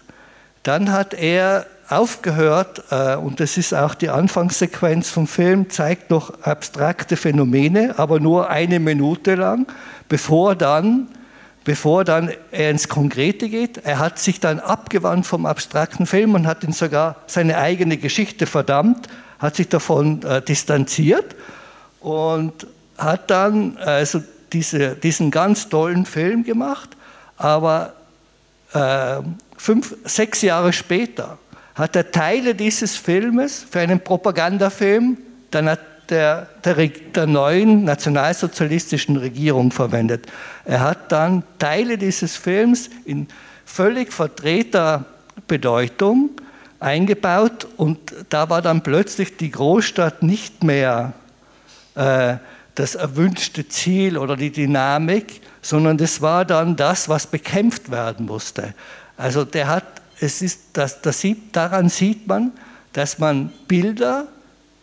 Dann hat er aufgehört, äh, und das ist auch die Anfangssequenz vom Film, zeigt noch abstrakte Phänomene, aber nur eine Minute lang, bevor dann, bevor dann er ins Konkrete geht. Er hat sich dann abgewandt vom abstrakten Film und hat ihn sogar seine eigene Geschichte verdammt, hat sich davon äh, distanziert und hat dann also diese, diesen ganz tollen Film gemacht, aber äh, fünf, sechs Jahre später hat er Teile dieses Filmes für einen Propagandafilm der, der, der, der neuen nationalsozialistischen Regierung verwendet. Er hat dann Teile dieses Films in völlig verdrehter Bedeutung eingebaut und da war dann plötzlich die Großstadt nicht mehr äh, das erwünschte Ziel oder die Dynamik, sondern das war dann das, was bekämpft werden musste. Also der hat es ist, das, das sieht, daran sieht man, dass man Bilder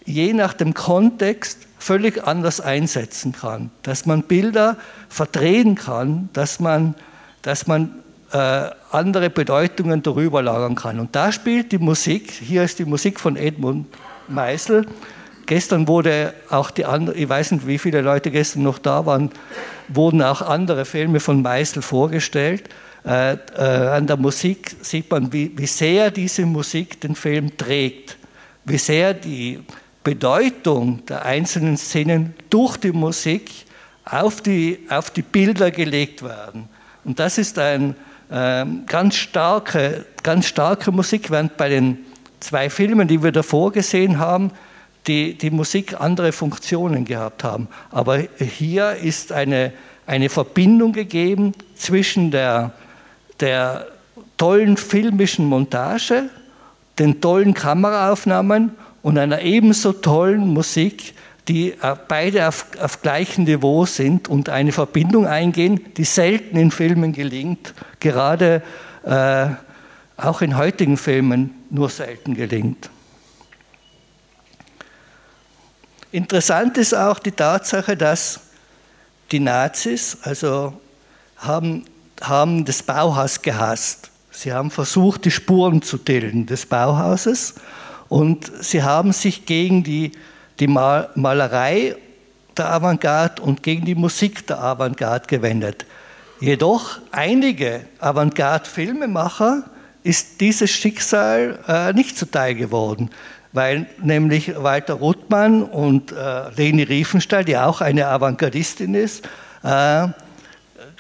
je nach dem Kontext völlig anders einsetzen kann, dass man Bilder verdrehen kann, dass man, dass man äh, andere Bedeutungen darüber lagern kann. Und da spielt die Musik, hier ist die Musik von Edmund Meisel. Gestern wurde auch die andere, ich weiß nicht, wie viele Leute gestern noch da waren, wurden auch andere Filme von Meisel vorgestellt. Äh, äh, an der Musik sieht man, wie, wie sehr diese Musik den Film trägt, wie sehr die Bedeutung der einzelnen Szenen durch die Musik auf die, auf die Bilder gelegt werden. Und das ist eine ähm, ganz, starke, ganz starke Musik, während bei den zwei Filmen, die wir davor gesehen haben, die, die Musik andere Funktionen gehabt haben. Aber hier ist eine, eine Verbindung gegeben zwischen der, der tollen filmischen Montage, den tollen Kameraaufnahmen und einer ebenso tollen Musik, die äh, beide auf, auf gleichem Niveau sind und eine Verbindung eingehen, die selten in Filmen gelingt, gerade äh, auch in heutigen Filmen nur selten gelingt. Interessant ist auch die Tatsache, dass die Nazis also haben, haben das Bauhaus gehasst. Sie haben versucht, die Spuren zu tilgen des Bauhauses und sie haben sich gegen die, die Malerei der Avantgarde und gegen die Musik der Avantgarde gewendet. Jedoch einige Avantgarde-Filmemacher ist dieses Schicksal äh, nicht zuteil geworden, weil nämlich Walter Ruttmann und äh, Leni Riefenstahl, die auch eine Avantgardistin ist, äh,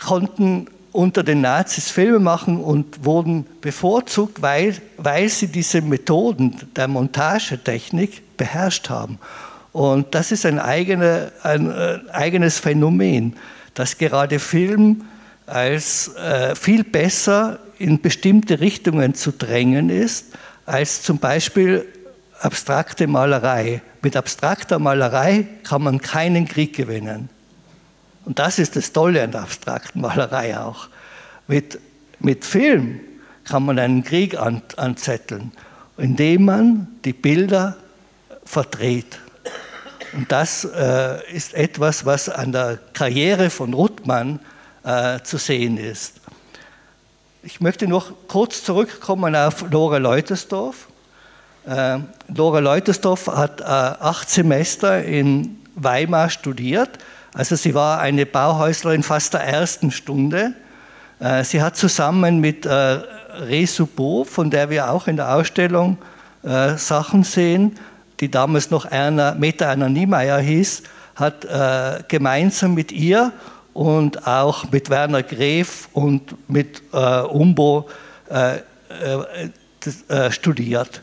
konnten unter den Nazis Filme machen und wurden bevorzugt, weil, weil sie diese Methoden der Montagetechnik beherrscht haben. Und das ist ein, eigene, ein äh, eigenes Phänomen, dass gerade Film als äh, viel besser in bestimmte Richtungen zu drängen ist, als zum Beispiel abstrakte Malerei. Mit abstrakter Malerei kann man keinen Krieg gewinnen. Und das ist das Tolle an der abstrakten Malerei auch. Mit, mit Film kann man einen Krieg an, anzetteln, indem man die Bilder verdreht. Und das äh, ist etwas, was an der Karriere von Ruttmann äh, zu sehen ist. Ich möchte noch kurz zurückkommen auf Lore Leutersdorf. Äh, Lore Leutersdorf hat äh, acht Semester in Weimar studiert also sie war eine Bauhäuslerin fast der ersten Stunde. Äh, sie hat zusammen mit äh, Resubo, von der wir auch in der Ausstellung äh, Sachen sehen, die damals noch Erna, Meta Erna Niemeyer hieß, hat gemeinsam mit ihr und auch mit Werner Gref und mit Umbo studiert.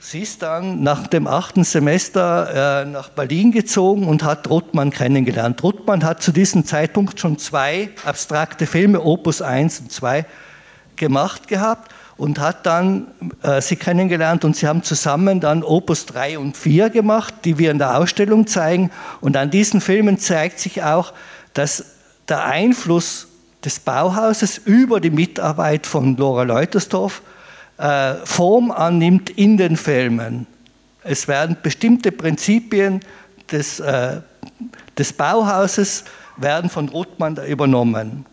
Sie ist dann nach dem achten Semester äh, nach Berlin gezogen und hat Rothmann kennengelernt. Rothmann hat zu diesem Zeitpunkt schon zwei abstrakte Filme, Opus 1 und 2, gemacht gehabt und hat dann äh, sie kennengelernt und sie haben zusammen dann Opus 3 und 4 gemacht, die wir in der Ausstellung zeigen. Und an diesen Filmen zeigt sich auch, dass der Einfluss des Bauhauses über die Mitarbeit von Laura Leutersdorf Form annimmt in den Filmen. Es werden bestimmte Prinzipien des, äh, des Bauhauses werden von Ruttmann übernommen.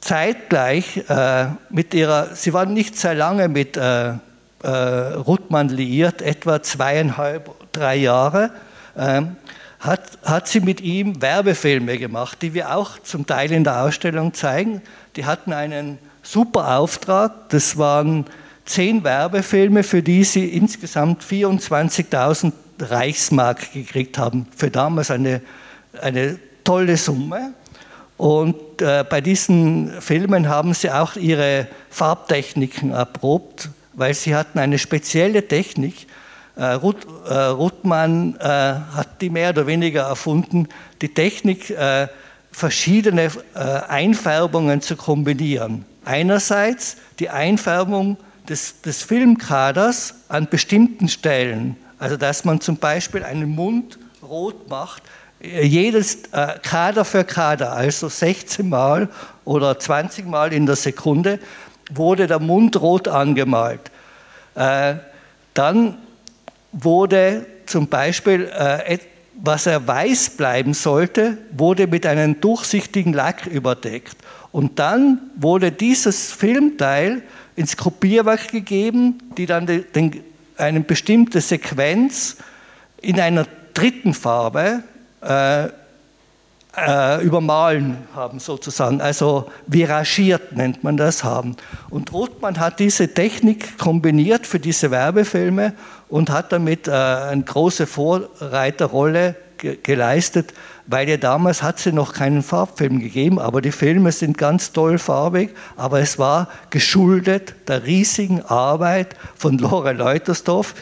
Zeitgleich äh, mit ihrer, sie waren nicht sehr lange mit äh, äh, Ruttmann liiert, etwa zweieinhalb, drei Jahre, ähm, hat, hat sie mit ihm Werbefilme gemacht, die wir auch zum Teil in der Ausstellung zeigen. Die hatten einen super Auftrag. Das waren zehn Werbefilme, für die sie insgesamt 24.000 Reichsmark gekriegt haben. Für damals eine, eine tolle Summe. Und äh, bei diesen Filmen haben sie auch ihre Farbtechniken erprobt, weil sie hatten eine spezielle Technik. Äh, Ruth, äh, Ruttmann äh, hat die mehr oder weniger erfunden, die Technik, äh, verschiedene äh, Einfärbungen zu kombinieren. Einerseits die Einfärbung des, des Filmkaders an bestimmten Stellen, also dass man zum Beispiel einen Mund rot macht, jedes äh, Kader für Kader, also 16 Mal oder 20 Mal in der Sekunde, wurde der Mund rot angemalt. Äh, dann wurde zum Beispiel, äh, was er weiß bleiben sollte, wurde mit einem durchsichtigen Lack überdeckt. Und dann wurde dieses Filmteil ins Kopierwerk gegeben, die dann den, den, eine bestimmte Sequenz in einer dritten Farbe äh, äh, übermalen haben, sozusagen. Also viragiert nennt man das haben. Und Rothmann hat diese Technik kombiniert für diese Werbefilme und hat damit äh, eine große Vorreiterrolle ge geleistet weil ja damals hat sie noch keinen Farbfilm gegeben, aber die Filme sind ganz toll farbig, aber es war geschuldet der riesigen Arbeit von Lore Leutersdorf,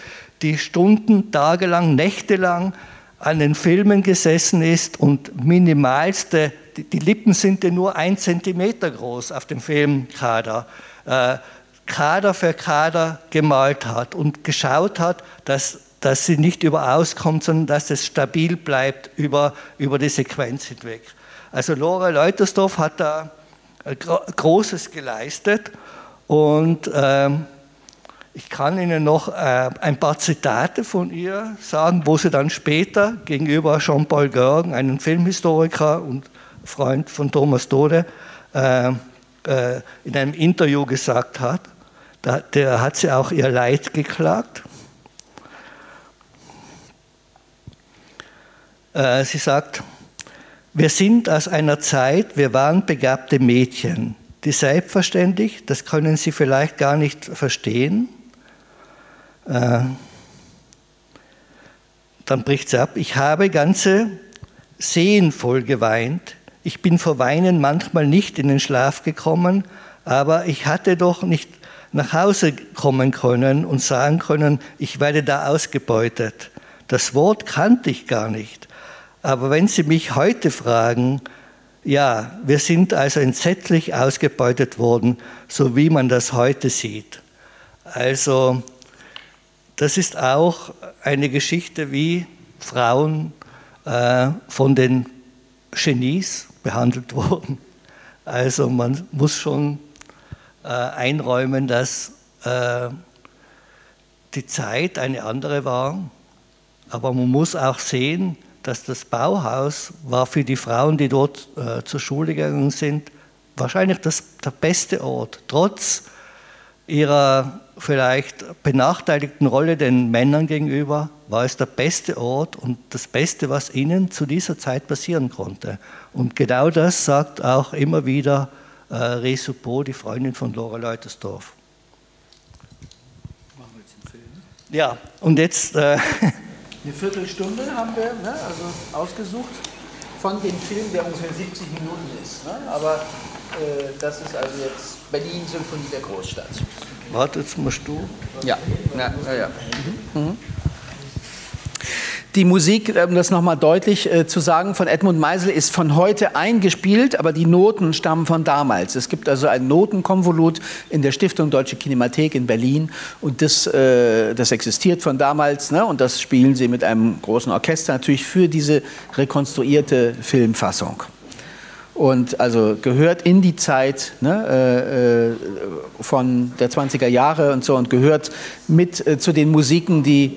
die Stunden, tagelang, nächtelang an den Filmen gesessen ist und minimalste, die, die Lippen sind ja nur ein Zentimeter groß auf dem Filmkader. Äh, Kader für Kader gemalt hat und geschaut hat, dass, dass sie nicht überauskommt, sondern dass es stabil bleibt über, über die Sequenz hinweg. Also Laura Leutersdorf hat da Großes geleistet und ähm, ich kann Ihnen noch äh, ein paar Zitate von ihr sagen, wo sie dann später gegenüber Jean-Paul Görgen, einem Filmhistoriker und Freund von Thomas Dode, äh, äh, in einem Interview gesagt hat. Da, der hat sie auch ihr Leid geklagt. Äh, sie sagt, wir sind aus einer Zeit, wir waren begabte Mädchen, die selbstverständlich, das können Sie vielleicht gar nicht verstehen, äh, dann bricht sie ab, ich habe ganze Seen voll geweint, ich bin vor Weinen manchmal nicht in den Schlaf gekommen, aber ich hatte doch nicht nach Hause kommen können und sagen können, ich werde da ausgebeutet. Das Wort kannte ich gar nicht. Aber wenn Sie mich heute fragen, ja, wir sind also entsetzlich ausgebeutet worden, so wie man das heute sieht. Also das ist auch eine Geschichte, wie Frauen äh, von den Genies behandelt wurden. Also man muss schon äh, einräumen, dass äh, die Zeit eine andere war, aber man muss auch sehen, dass das Bauhaus war für die Frauen, die dort äh, zur Schule gegangen sind, wahrscheinlich das, der beste Ort, trotz ihrer vielleicht benachteiligten Rolle den Männern gegenüber, war es der beste Ort und das Beste, was ihnen zu dieser Zeit passieren konnte. Und genau das sagt auch immer wieder äh, Resupo, die Freundin von Laura Leutersdorf. Machen wir jetzt einen Film? Ja, und jetzt. Äh, Eine Viertelstunde haben wir ne, also ausgesucht von dem Film, der ungefähr 70 Minuten ist. Ne? Aber äh, das ist also jetzt Berlin Symphonie der Großstadt. Warte, jetzt musst du. Ja, ja. ja. Mhm. Mhm. Die Musik, um das nochmal deutlich äh, zu sagen, von Edmund Meisel ist von heute eingespielt, aber die Noten stammen von damals. Es gibt also ein Notenkonvolut in der Stiftung Deutsche Kinemathek in Berlin und das, äh, das existiert von damals ne? und das spielen sie mit einem großen Orchester natürlich für diese rekonstruierte Filmfassung. Und also gehört in die Zeit ne, äh, äh von der 20er Jahre und so und gehört mit äh, zu den Musiken, die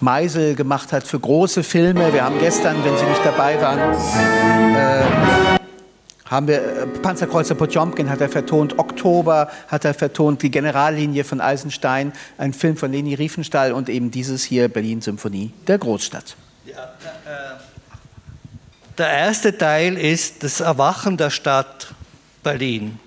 Meisel gemacht hat für große Filme. Wir haben gestern, wenn Sie nicht dabei waren, äh, haben wir äh, Panzerkreuzer Potjomkin hat er vertont, Oktober hat er vertont, die Generallinie von Eisenstein, ein Film von Leni Riefenstahl und eben dieses hier Berlin Symphonie der Großstadt. Ja, äh, der erste Teil ist das Erwachen der Stadt Berlin.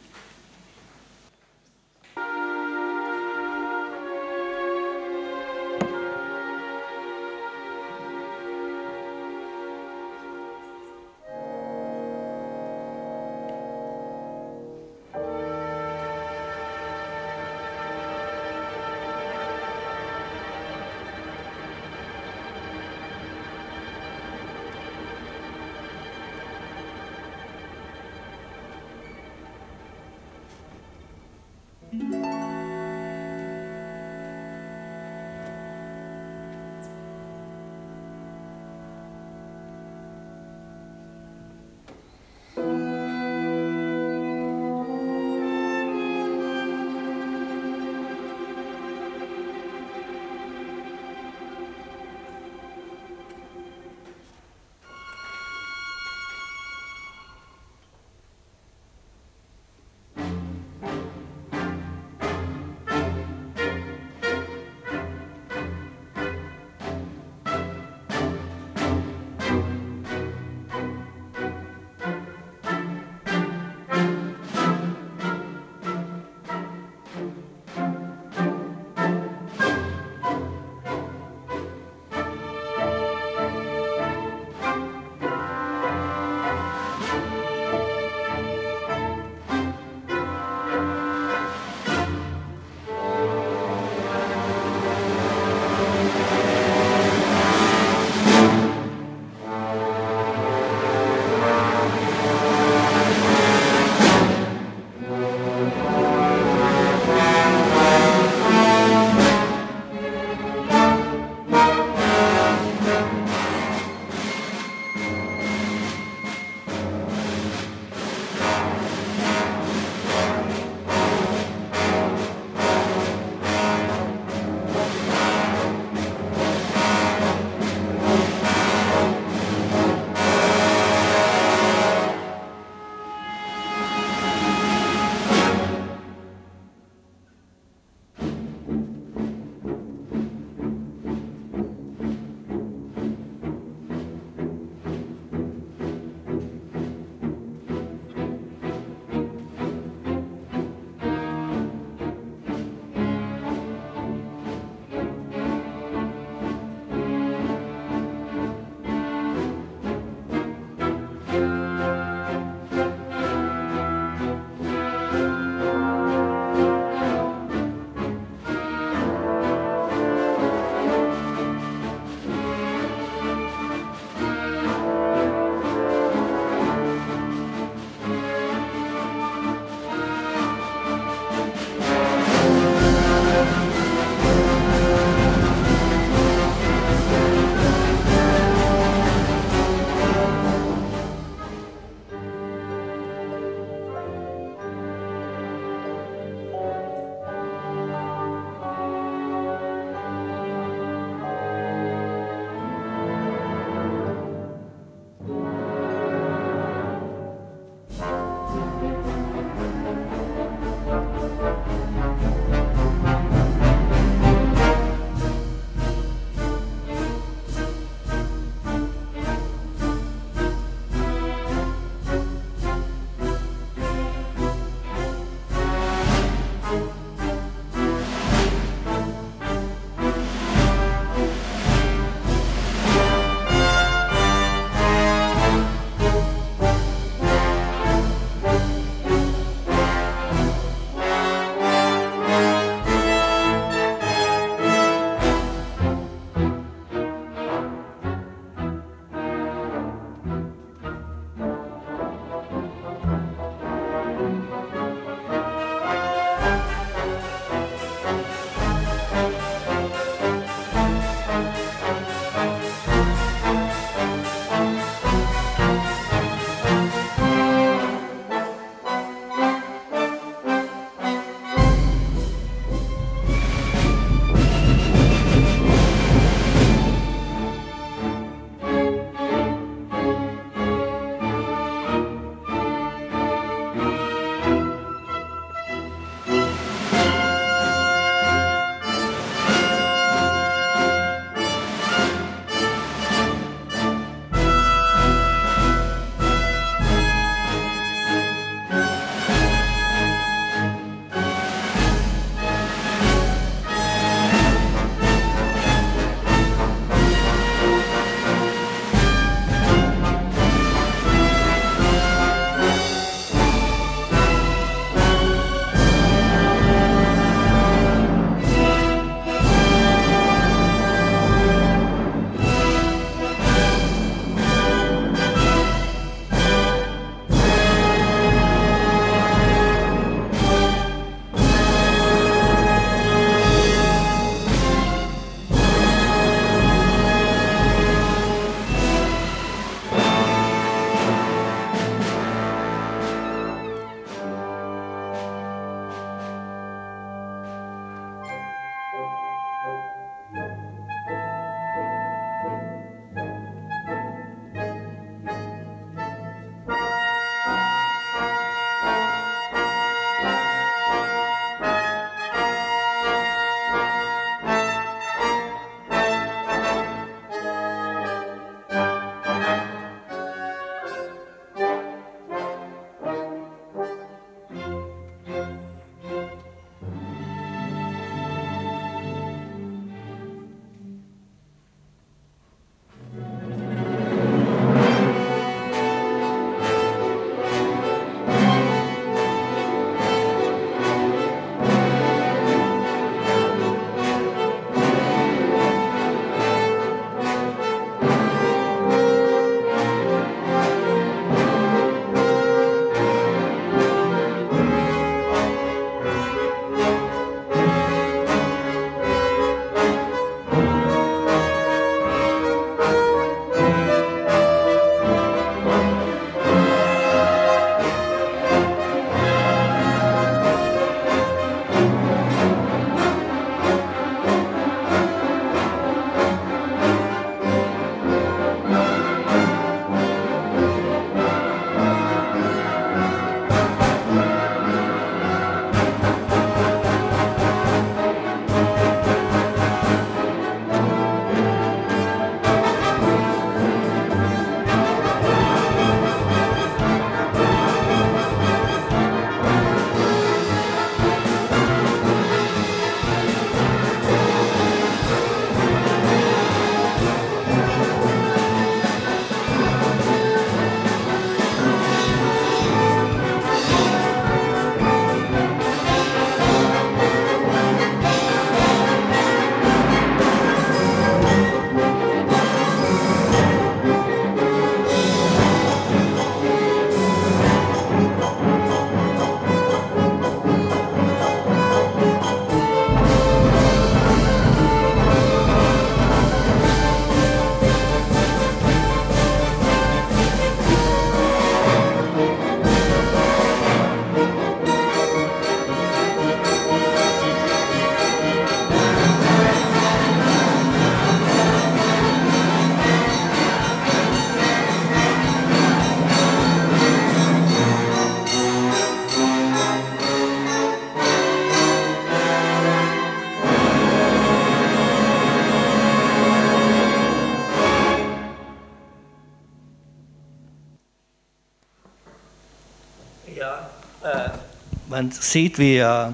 Man sieht, wie er,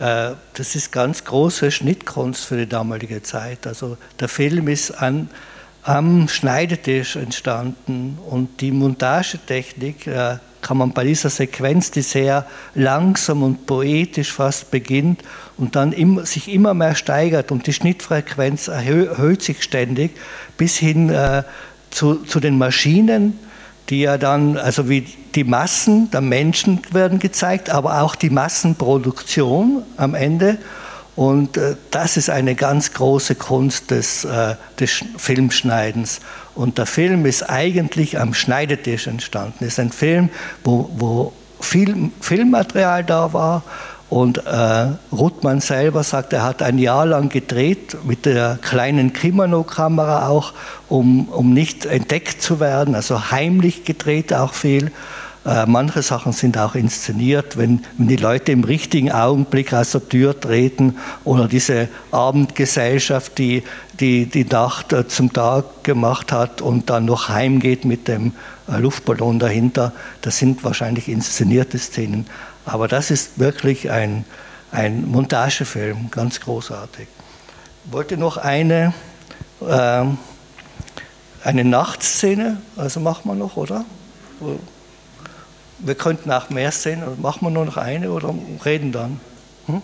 äh, das ist ganz große Schnittkunst für die damalige Zeit. Also der Film ist an, am Schneidetisch entstanden und die Montagetechnik äh, kann man bei dieser Sequenz, die sehr langsam und poetisch fast beginnt und dann im, sich immer mehr steigert und die Schnittfrequenz erhöht sich ständig bis hin äh, zu, zu den Maschinen, die ja dann, also wie die Massen der Menschen werden gezeigt, aber auch die Massenproduktion am Ende. Und äh, das ist eine ganz große Kunst des, äh, des Filmschneidens. Und der Film ist eigentlich am Schneidetisch entstanden. Es ist ein Film, wo, wo viel Filmmaterial da war und äh, Ruttmann selber sagt, er hat ein Jahr lang gedreht mit der kleinen Kimono-Kamera auch, um, um nicht entdeckt zu werden, also heimlich gedreht auch viel. Äh, manche Sachen sind auch inszeniert, wenn, wenn die Leute im richtigen Augenblick aus der Tür treten oder diese Abendgesellschaft, die die, die Nacht äh, zum Tag gemacht hat und dann noch heimgeht mit dem äh, Luftballon dahinter. Das sind wahrscheinlich inszenierte Szenen. Aber das ist wirklich ein, ein Montagefilm, ganz großartig. Ich wollte noch eine, äh, eine Nachtszene, also machen wir noch, oder? Wir könnten auch mehr sehen, machen wir nur noch eine oder reden dann? Hm?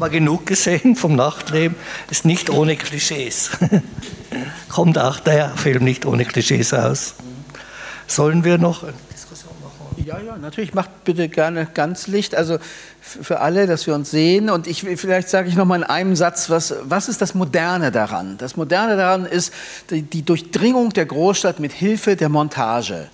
Aber genug gesehen vom Nachtleben, ist nicht ohne Klischees. Kommt auch der Film nicht ohne Klischees aus. Sollen wir noch eine Diskussion machen? Ja, ja, natürlich. Macht bitte gerne ganz Licht. Also für alle, dass wir uns sehen. Und ich, vielleicht sage ich noch mal in einem Satz, was, was ist das Moderne daran? Das Moderne daran ist die, die Durchdringung der Großstadt mit Hilfe der Montage.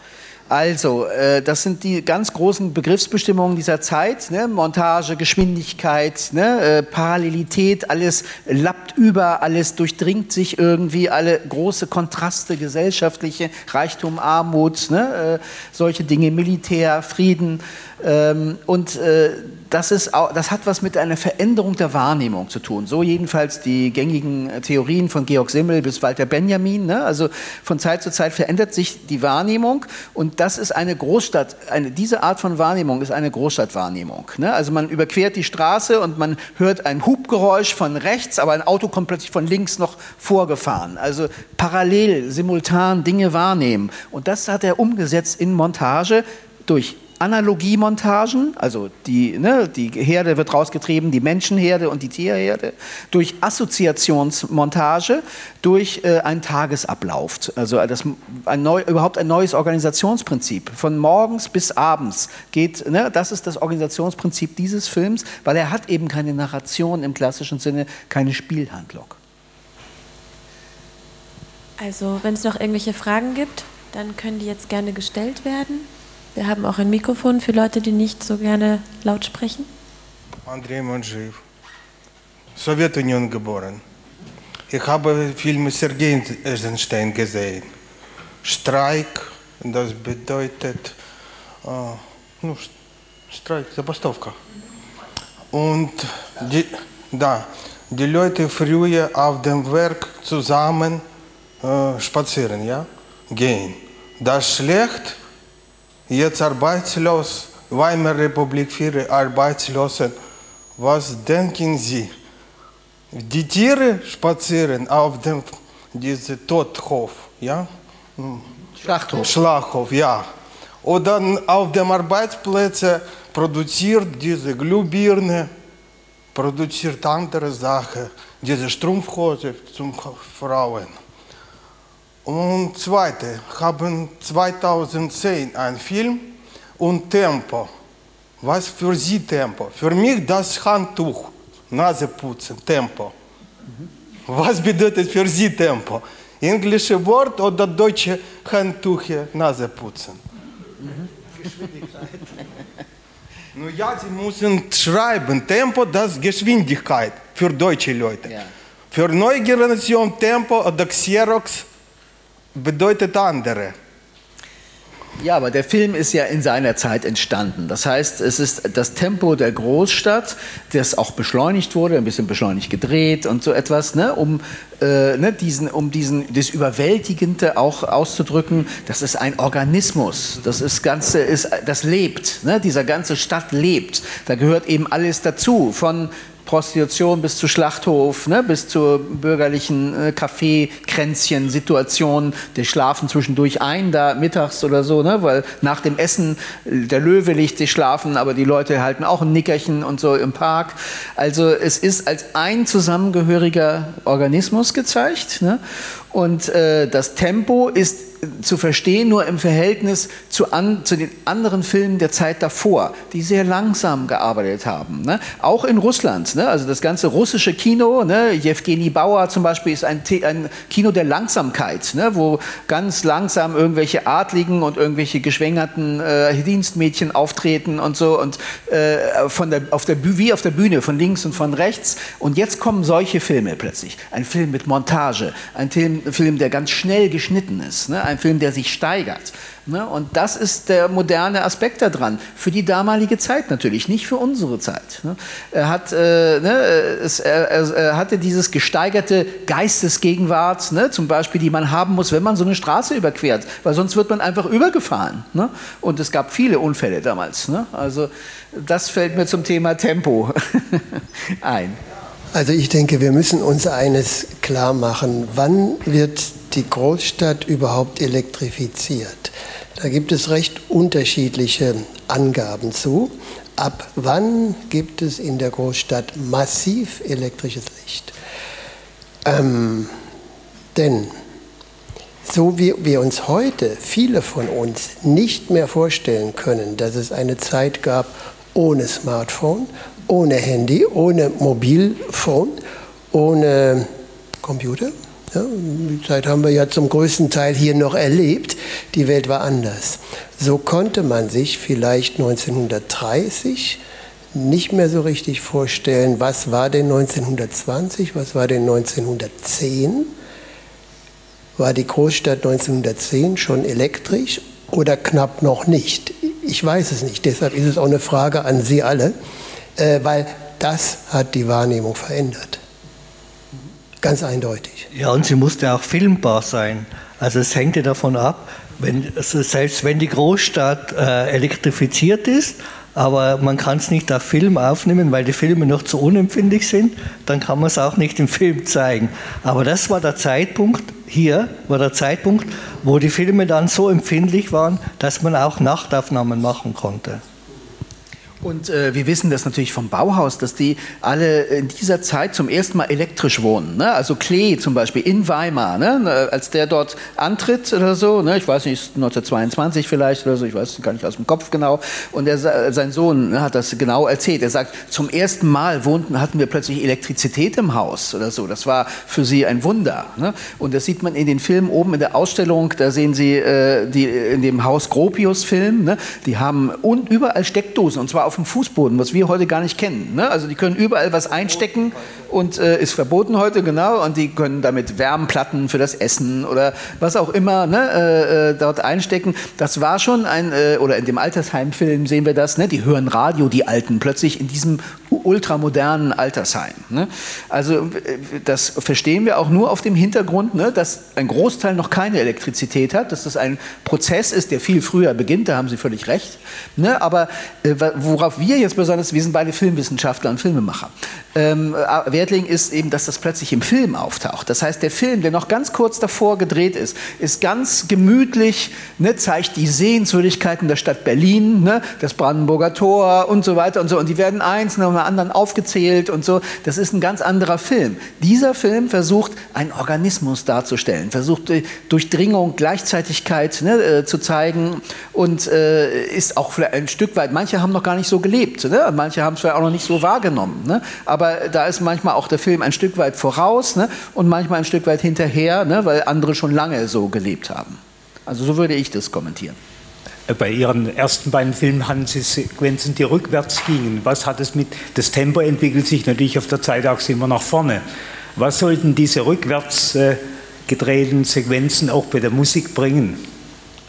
Also, äh, das sind die ganz großen Begriffsbestimmungen dieser Zeit. Ne? Montage, Geschwindigkeit, ne? äh, Parallelität, alles lappt über, alles durchdringt sich irgendwie, alle große Kontraste, gesellschaftliche, Reichtum, Armut, ne? äh, solche Dinge, Militär, Frieden. Ähm, und äh, das, ist, das hat was mit einer Veränderung der Wahrnehmung zu tun. So jedenfalls die gängigen Theorien von Georg Simmel bis Walter Benjamin. Ne? Also von Zeit zu Zeit verändert sich die Wahrnehmung und das ist eine Großstadt, eine, diese Art von Wahrnehmung ist eine Großstadtwahrnehmung. Ne? Also man überquert die Straße und man hört ein Hubgeräusch von rechts, aber ein Auto kommt plötzlich von links noch vorgefahren. Also parallel, simultan Dinge wahrnehmen. Und das hat er umgesetzt in Montage durch Analogiemontagen, also die, ne, die Herde wird rausgetrieben, die Menschenherde und die Tierherde, durch Assoziationsmontage, durch äh, einen Tagesablauf, also das, ein neu, überhaupt ein neues Organisationsprinzip. Von morgens bis abends geht, ne, das ist das Organisationsprinzip dieses Films, weil er hat eben keine Narration im klassischen Sinne, keine Spielhandlung. Also wenn es noch irgendwelche Fragen gibt, dann können die jetzt gerne gestellt werden. Wir haben auch ein Mikrofon für Leute, die nicht so gerne laut sprechen. Andrei Manjiv, Sowjetunion geboren. Ich habe Filme Sergei Eisenstein gesehen. Streik, das bedeutet, äh, ну, Streik, Забастовка. Und die, da, die Leute früher auf dem Werk zusammen äh, spazieren, ja, gehen. Das schlecht, jetzt arbeitslos, Weimarer Republik, viele Arbeitslose. Was denken Sie? Die Tiere spazieren auf dem diese Todhof, ja? Schlachthof. Schlachthof, ja. Oder auf dem Arbeitsplatz produziert diese Glühbirne, produziert andere Sachen, diese Strumpfhose zum Frauen. Und zweite, haben 2010 einen Film und Tempo. Was für Sie Tempo? Für mich das Handtuch, Naseputzen, Tempo. Was bedeutet für Sie Tempo? Englische Wort oder deutsche Handtücher, Naseputzen? Mhm. Geschwindigkeit. Nun ja, Sie müssen schreiben, Tempo, das Geschwindigkeit für deutsche Leute. Ja. Für neue Generation Tempo oder Xerox bedeutet andere. Ja, aber der Film ist ja in seiner Zeit entstanden. Das heißt, es ist das Tempo der Großstadt, das auch beschleunigt wurde, ein bisschen beschleunigt gedreht und so etwas, ne, um, äh, ne, diesen, um diesen, das Überwältigende auch auszudrücken. Das ist ein Organismus. Das ist Ganze, ist, das lebt. Ne, dieser ganze Stadt lebt. Da gehört eben alles dazu. Von Prostitution bis zu Schlachthof, ne, bis zur bürgerlichen äh, Kaffeekränzchen-Situation. Die schlafen zwischendurch ein, da mittags oder so, ne, weil nach dem Essen äh, der Löwe liegt sich schlafen, aber die Leute halten auch ein Nickerchen und so im Park. Also es ist als ein zusammengehöriger Organismus gezeigt. Ne? Und äh, das Tempo ist zu verstehen nur im Verhältnis zu, an, zu, den anderen Filmen der Zeit davor, die sehr langsam gearbeitet haben. Ne? Auch in Russland, ne? also das ganze russische Kino, ne? Bauer zum Beispiel ist ein, ein Kino der Langsamkeit, ne? wo ganz langsam irgendwelche Adligen und irgendwelche geschwängerten äh, Dienstmädchen auftreten und so und äh, von der, auf der, wie auf der Bühne, von links und von rechts. Und jetzt kommen solche Filme plötzlich. Ein Film mit Montage, ein Film, Film, der ganz schnell geschnitten ist, ne? ein Film, der sich steigert. Ne? Und das ist der moderne Aspekt daran. Für die damalige Zeit natürlich, nicht für unsere Zeit. Ne? Er, hat, äh, ne, es, er, er, hatte dieses gesteigerte Geistesgegenwart, ne? zum Beispiel, die man haben muss, wenn man so eine Straße überquert, weil sonst wird man einfach übergefahren. Ne? Und es gab viele Unfälle damals. Ne? Also das fällt mir zum Thema Tempo ein. Also ich denke, wir müssen uns eines klar machen. Wann wird die Großstadt überhaupt elektrifiziert? Da gibt es recht unterschiedliche Angaben zu. Ab wann gibt es in der Großstadt massiv elektrisches Licht? Ähm, denn so wie wir uns heute, viele von uns, nicht mehr vorstellen können, dass es eine Zeit gab ohne Smartphone, ohne Handy, ohne Mobilphone, ohne Computer. Ja, die Zeit haben wir ja zum größten Teil hier noch erlebt. Die Welt war anders. So konnte man sich vielleicht 1930 nicht mehr so richtig vorstellen, was war denn 1920, was war denn 1910 war die Großstadt 1910 schon elektrisch oder knapp noch nicht? Ich weiß es nicht. Deshalb ist es auch eine Frage an Sie alle, äh, weil das hat die Wahrnehmung verändert. Ganz eindeutig. Ja, und sie musste auch filmbar sein. Also es hängte davon ab, wenn, also selbst wenn die Großstadt äh, elektrifiziert ist, aber man kann es nicht auf Film aufnehmen, weil die Filme noch zu unempfindlich sind, dann kann man es auch nicht im Film zeigen. Aber das war der Zeitpunkt, hier war der Zeitpunkt, wo die Filme dann so empfindlich waren, dass man auch Nachtaufnahmen machen konnte. Und äh, wir wissen das natürlich vom Bauhaus, dass die alle in dieser Zeit zum ersten Mal elektrisch wohnen. Ne? Also Klee zum Beispiel in Weimar, ne? als der dort antritt oder so, ne? ich weiß nicht, 1922 vielleicht oder so, ich weiß gar nicht aus dem Kopf genau. Und er, sein Sohn ne, hat das genau erzählt. Er sagt, zum ersten Mal wohnten, hatten wir plötzlich Elektrizität im Haus oder so. Das war für sie ein Wunder. Ne? Und das sieht man in den Filmen oben in der Ausstellung. Da sehen Sie äh, die, in dem Haus Gropius-Film. Ne? Die haben und überall Steckdosen und zwar auf dem Fußboden, was wir heute gar nicht kennen. Ne? Also die können überall was einstecken und äh, ist verboten heute, genau. Und die können damit Wärmplatten für das Essen oder was auch immer ne, äh, äh, dort einstecken. Das war schon ein, äh, oder in dem Altersheimfilm sehen wir das, ne? die hören Radio, die Alten, plötzlich in diesem ultramodernen Altersheim. Ne? Also äh, das verstehen wir auch nur auf dem Hintergrund, ne, dass ein Großteil noch keine Elektrizität hat, dass das ein Prozess ist, der viel früher beginnt, da haben Sie völlig recht. Ne? Aber äh, worauf wir jetzt besonders, wir sind beide Filmwissenschaftler und Filmemacher, ähm, Wert legen, ist eben, dass das plötzlich im Film auftaucht. Das heißt, der Film, der noch ganz kurz davor gedreht ist, ist ganz gemütlich, ne, zeigt die Sehenswürdigkeiten der Stadt Berlin, ne, das Brandenburger Tor und so weiter und so. Und die werden eins nach dem anderen aufgezählt und so. Das ist ein ganz anderer Film. Dieser Film versucht, einen Organismus darzustellen, versucht äh, Durchdringung, Gleichzeitigkeit ne, äh, zu zeigen und äh, ist auch ein Stück weit, manche haben noch gar nicht so gelebt, ne? manche haben es vielleicht auch noch nicht so wahrgenommen. Ne? Aber da ist manchmal auch der Film ein Stück weit voraus ne? und manchmal ein Stück weit hinterher, ne? weil andere schon lange so gelebt haben. Also so würde ich das kommentieren. Bei Ihren ersten beiden Filmen hatten Sie Sequenzen, die rückwärts gingen. Was hat es mit, das Tempo entwickelt sich natürlich auf der Zeitachse immer nach vorne. Was sollten diese rückwärts äh, gedrehten Sequenzen auch bei der Musik bringen?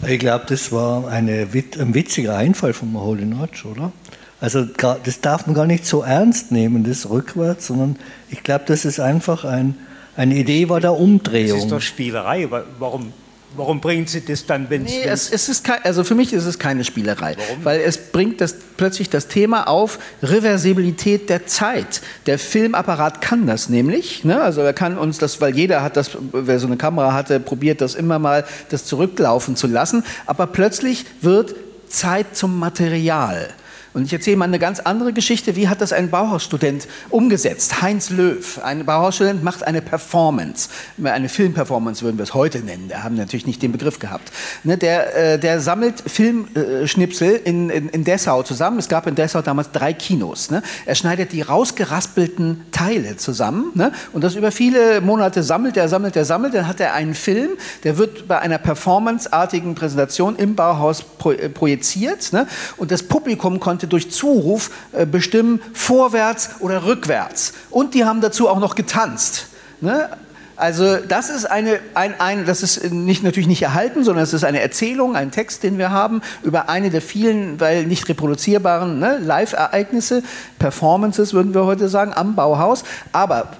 Ich glaube, das war eine, ein witziger Einfall von Holy Notch, oder? Also das darf man gar nicht so ernst nehmen, das rückwärts, sondern ich glaube, das ist einfach ein, eine Idee war der Umdrehung. Das ist doch Spielerei. Warum, warum bringen Sie das dann, wenn nee, es, es ist kein, also für mich ist es keine Spielerei, warum? weil es bringt das, plötzlich das Thema auf Reversibilität der Zeit. Der Filmapparat kann das nämlich, ne? also er kann uns das, weil jeder hat das, wer so eine Kamera hatte, probiert das immer mal, das zurücklaufen zu lassen, aber plötzlich wird Zeit zum Material. Und ich erzähle mal eine ganz andere Geschichte. Wie hat das ein Bauhausstudent umgesetzt? Heinz Löw, ein Bauhausstudent, macht eine Performance. Eine Filmperformance würden wir es heute nennen. Wir haben natürlich nicht den Begriff gehabt. Ne, der, äh, der sammelt Filmschnipsel in, in, in, Dessau zusammen. Es gab in Dessau damals drei Kinos. Ne? Er schneidet die rausgeraspelten Teile zusammen ne? und das über viele Monate sammelt er, sammelt er, sammelt. Dann hat er einen Film, der wird bei einer performanceartigen Präsentation im Bauhaus äh, projiziert und das Publikum konnte durch Zuruf äh, bestimmen, vorwärts oder rückwärts. Und die haben dazu auch noch getanzt. Ne? Also das ist eine, ein, ein, das ist nicht, natürlich nicht erhalten, sondern es ist eine Erzählung, ein Text, den wir haben über eine der vielen, weil nicht reproduzierbaren ne, Live-Ereignisse, Performances würden wir heute sagen, am Bauhaus. Aber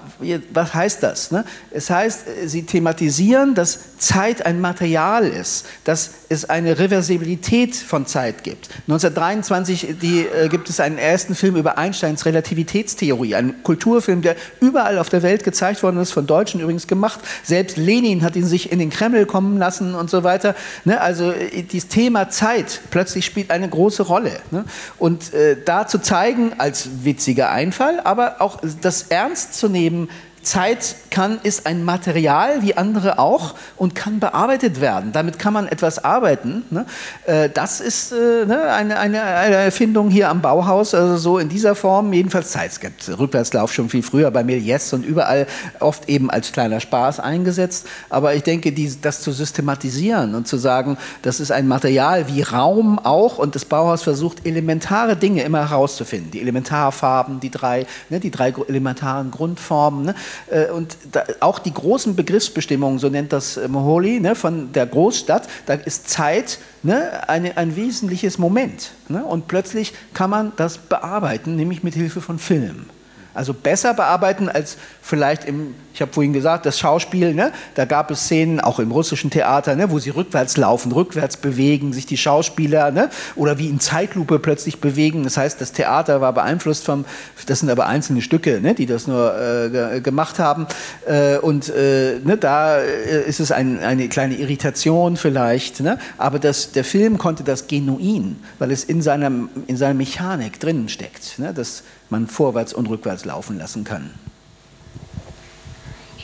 was heißt das? Ne? Es heißt, sie thematisieren, dass Zeit ein Material ist, dass es eine Reversibilität von Zeit gibt. 1923 die, äh, gibt es einen ersten Film über Einsteins Relativitätstheorie, ein Kulturfilm, der überall auf der Welt gezeigt worden ist, von Deutschen übrigens gemacht. Selbst Lenin hat ihn sich in den Kreml kommen lassen und so weiter. Ne? Also äh, das Thema Zeit plötzlich spielt eine große Rolle. Ne? Und äh, da zu zeigen, als witziger Einfall, aber auch das ernst zu nehmen, Zeit kann, ist ein Material wie andere auch und kann bearbeitet werden. Damit kann man etwas arbeiten. Ne? Äh, das ist äh, ne, eine, eine, eine, Erfindung hier am Bauhaus, also so in dieser Form. Jedenfalls Zeit. Es gibt Rückwärtslauf schon viel früher bei Méliès und überall oft eben als kleiner Spaß eingesetzt. Aber ich denke, die, das zu systematisieren und zu sagen, das ist ein Material wie Raum auch und das Bauhaus versucht, elementare Dinge immer herauszufinden. Die Elementarfarben, die drei, ne, die drei elementaren Grundformen. Ne? Äh, und da, auch die großen Begriffsbestimmungen, so nennt das äh, Moholy, ne, von der Großstadt, da ist Zeit ne, eine, ein wesentliches Moment. Ne, und plötzlich kann man das bearbeiten, nämlich mit Hilfe von Film. Also besser bearbeiten als vielleicht im, ich habe vorhin gesagt, das Schauspiel, ne? da gab es Szenen, auch im russischen Theater, ne? wo sie rückwärts laufen, rückwärts bewegen, sich die Schauspieler, ne? oder wie in Zeitlupe plötzlich bewegen. Das heißt, das Theater war beeinflusst vom, das sind aber einzelne Stücke, ne? die das nur äh, gemacht haben. Äh, und äh, ne? da äh, ist es ein, eine kleine Irritation vielleicht, ne? aber das, der Film konnte das genuin, weil es in seiner, in seiner Mechanik drinnen steckt. Ne? Das, man vorwärts und rückwärts laufen lassen kann.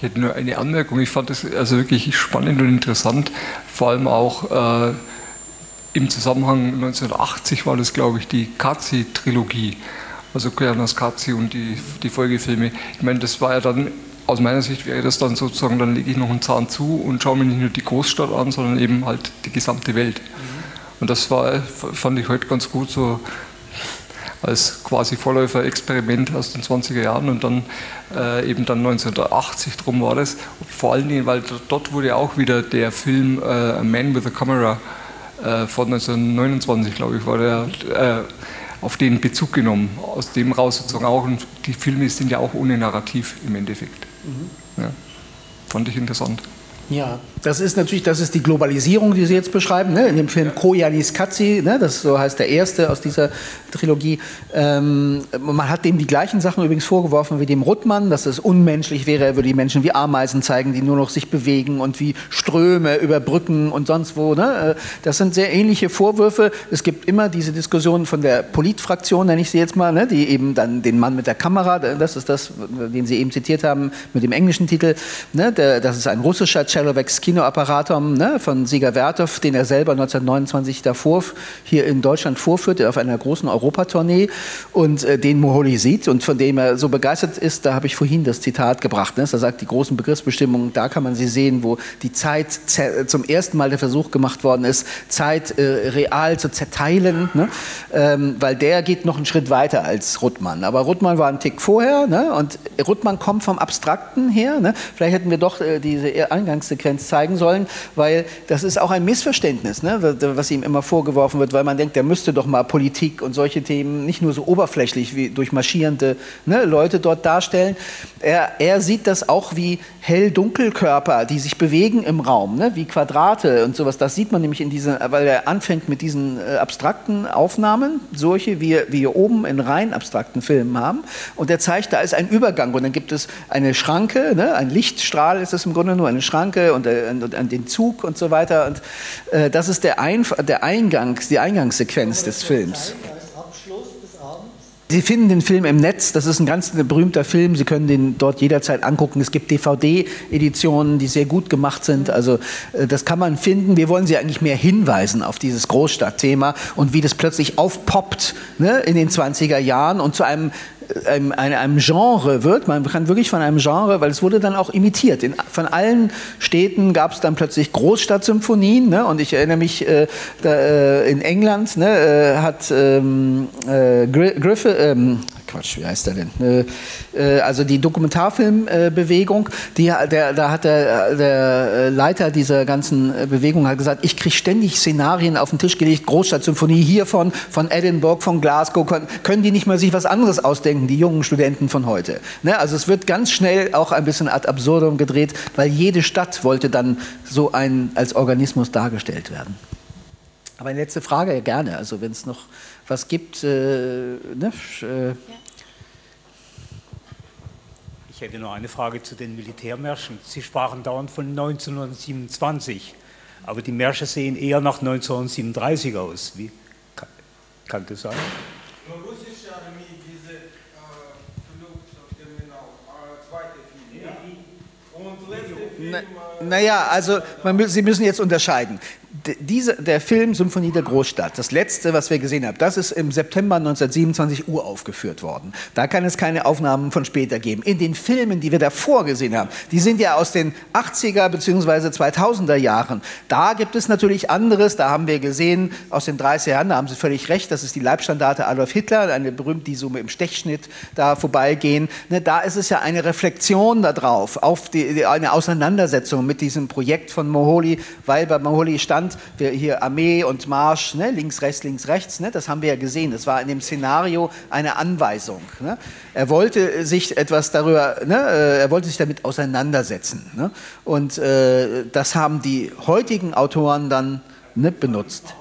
Ich hätte nur eine Anmerkung. Ich fand das also wirklich spannend und interessant, vor allem auch äh, im Zusammenhang 1980 war das, glaube ich, die Kazi-Trilogie, also Koyanos Kazi und die, die Folgefilme. Ich meine, das war ja dann aus meiner Sicht wäre das dann sozusagen, dann lege ich noch einen Zahn zu und schaue mir nicht nur die Großstadt an, sondern eben halt die gesamte Welt. Mhm. Und das war, fand ich heute ganz gut so als quasi Vorläufer-Experiment aus den 20er Jahren und dann äh, eben dann 1980 drum war das. Vor allen Dingen, weil dort wurde auch wieder der Film äh, A Man with a Camera äh, von 1929, glaube ich, war der äh, auf den Bezug genommen. Aus dem raus sozusagen auch. Und die Filme sind ja auch ohne Narrativ im Endeffekt. Mhm. Ja. Fand ich interessant. Ja, das ist natürlich, das ist die Globalisierung, die Sie jetzt beschreiben, ne? in dem Film Koyanis Katzi, ne? das so heißt der erste aus dieser Trilogie. Ähm, man hat dem die gleichen Sachen übrigens vorgeworfen wie dem Ruttmann, dass es unmenschlich wäre, er würde die Menschen wie Ameisen zeigen, die nur noch sich bewegen und wie Ströme über Brücken und sonst wo. Ne? Äh, das sind sehr ähnliche Vorwürfe. Es gibt immer diese Diskussion von der Politfraktion, nenne ich sie jetzt mal, ne? die eben dann den Mann mit der Kamera, das ist das, den Sie eben zitiert haben, mit dem englischen Titel, ne? der, das ist ein russischer Celovex Kinoapparatum ne, von Sieger Werthoff, den er selber 1929 davor hier in Deutschland vorführte auf einer großen Europatournee und äh, den Moholy sieht und von dem er so begeistert ist, da habe ich vorhin das Zitat gebracht. Ne? Er sagt, die großen Begriffsbestimmungen, da kann man sie sehen, wo die Zeit zum ersten Mal der Versuch gemacht worden ist, Zeit äh, real zu zerteilen, ne? ähm, weil der geht noch einen Schritt weiter als Ruttmann. Aber Ruttmann war ein Tick vorher ne? und Ruttmann kommt vom Abstrakten her. Ne? Vielleicht hätten wir doch äh, diese Eingangs Eingangssequenz zeigen sollen, weil das ist auch ein Missverständnis, ne, was ihm immer vorgeworfen wird, weil man denkt, der müsste doch mal Politik und solche Themen nicht nur so oberflächlich wie durch marschierende ne, Leute dort darstellen. Er, er sieht das auch wie Hell-Dunkelkörper, die sich bewegen im Raum, ne, wie Quadrate und sowas. Das sieht man nämlich in diesen, weil er anfängt mit diesen äh, abstrakten Aufnahmen, solche wie, wir oben in rein abstrakten Filmen haben. Und er zeigt, da ist ein Übergang und dann gibt es eine Schranke, ne, ein Lichtstrahl ist es im Grunde nur, eine Schranke und, äh, und, und den Zug und so weiter. Und äh, das ist der, Ein der Eingang, die Eingangssequenz des Films. Sie finden den Film im Netz, das ist ein ganz berühmter Film, Sie können den dort jederzeit angucken. Es gibt DVD-Editionen, die sehr gut gemacht sind, also äh, das kann man finden. Wir wollen Sie eigentlich mehr hinweisen auf dieses Großstadtthema und wie das plötzlich aufpoppt ne, in den 20er Jahren und zu einem einem, einem, Genre wird. Man kann wirklich von einem Genre, weil es wurde dann auch imitiert. In, von allen Städten gab es dann plötzlich Großstadtsymphonien. Ne? Und ich erinnere mich, äh, da, äh, in England ne, äh, hat ähm, äh, Griffith, ähm, Quatsch, wie heißt der denn? Äh, äh, also die Dokumentarfilmbewegung, die, der, da hat der, der Leiter dieser ganzen Bewegung hat gesagt, ich kriege ständig Szenarien auf den Tisch gelegt, Großstadtsymphonie hiervon, von Edinburgh, von Glasgow, können, die nicht mal sich was anderes ausdenken, die jungen Studenten von heute. Ne? Also es wird ganz schnell auch ein bisschen ad absurdum gedreht, weil jede Stadt wollte dann so ein, als Organismus dargestellt werden. Aber eine letzte Frage, gerne. Also wenn es noch was gibt. Äh, ne? Äh. Ich hätte noch eine Frage zu den Militärmärschen. Sie sprachen dauernd von 1927, aber die Märsche sehen eher nach 1937 aus. Wie kann, kann das sein? Russische Armee, diese äh, Flugzeugterminal, äh, zweite Film. Und letzte Film. Na, naja, also man, Sie müssen jetzt unterscheiden diese, der Film Symphonie der Großstadt, das letzte, was wir gesehen haben, das ist im September 1927 uraufgeführt worden. Da kann es keine Aufnahmen von später geben. In den Filmen, die wir davor gesehen haben, die sind ja aus den 80er bzw. 2000er Jahren. Da gibt es natürlich anderes. Da haben wir gesehen aus den 30er Jahren, da haben Sie völlig recht, das ist die Leibstandarte Adolf Hitler, eine berühmte, die so im Stechschnitt da vorbeigehen. Ne, da ist es ja eine Reflexion darauf, auf die, eine Auseinandersetzung mit diesem Projekt von Moholy, weil bei Moholy stand, wir hier Armee und Marsch, ne, links, rechts, links, rechts, ne, das haben wir ja gesehen. Das war in dem Szenario eine Anweisung. Ne. Er wollte sich etwas darüber, ne, äh, er wollte sich damit auseinandersetzen. Ne. Und äh, das haben die heutigen Autoren dann ne, benutzt.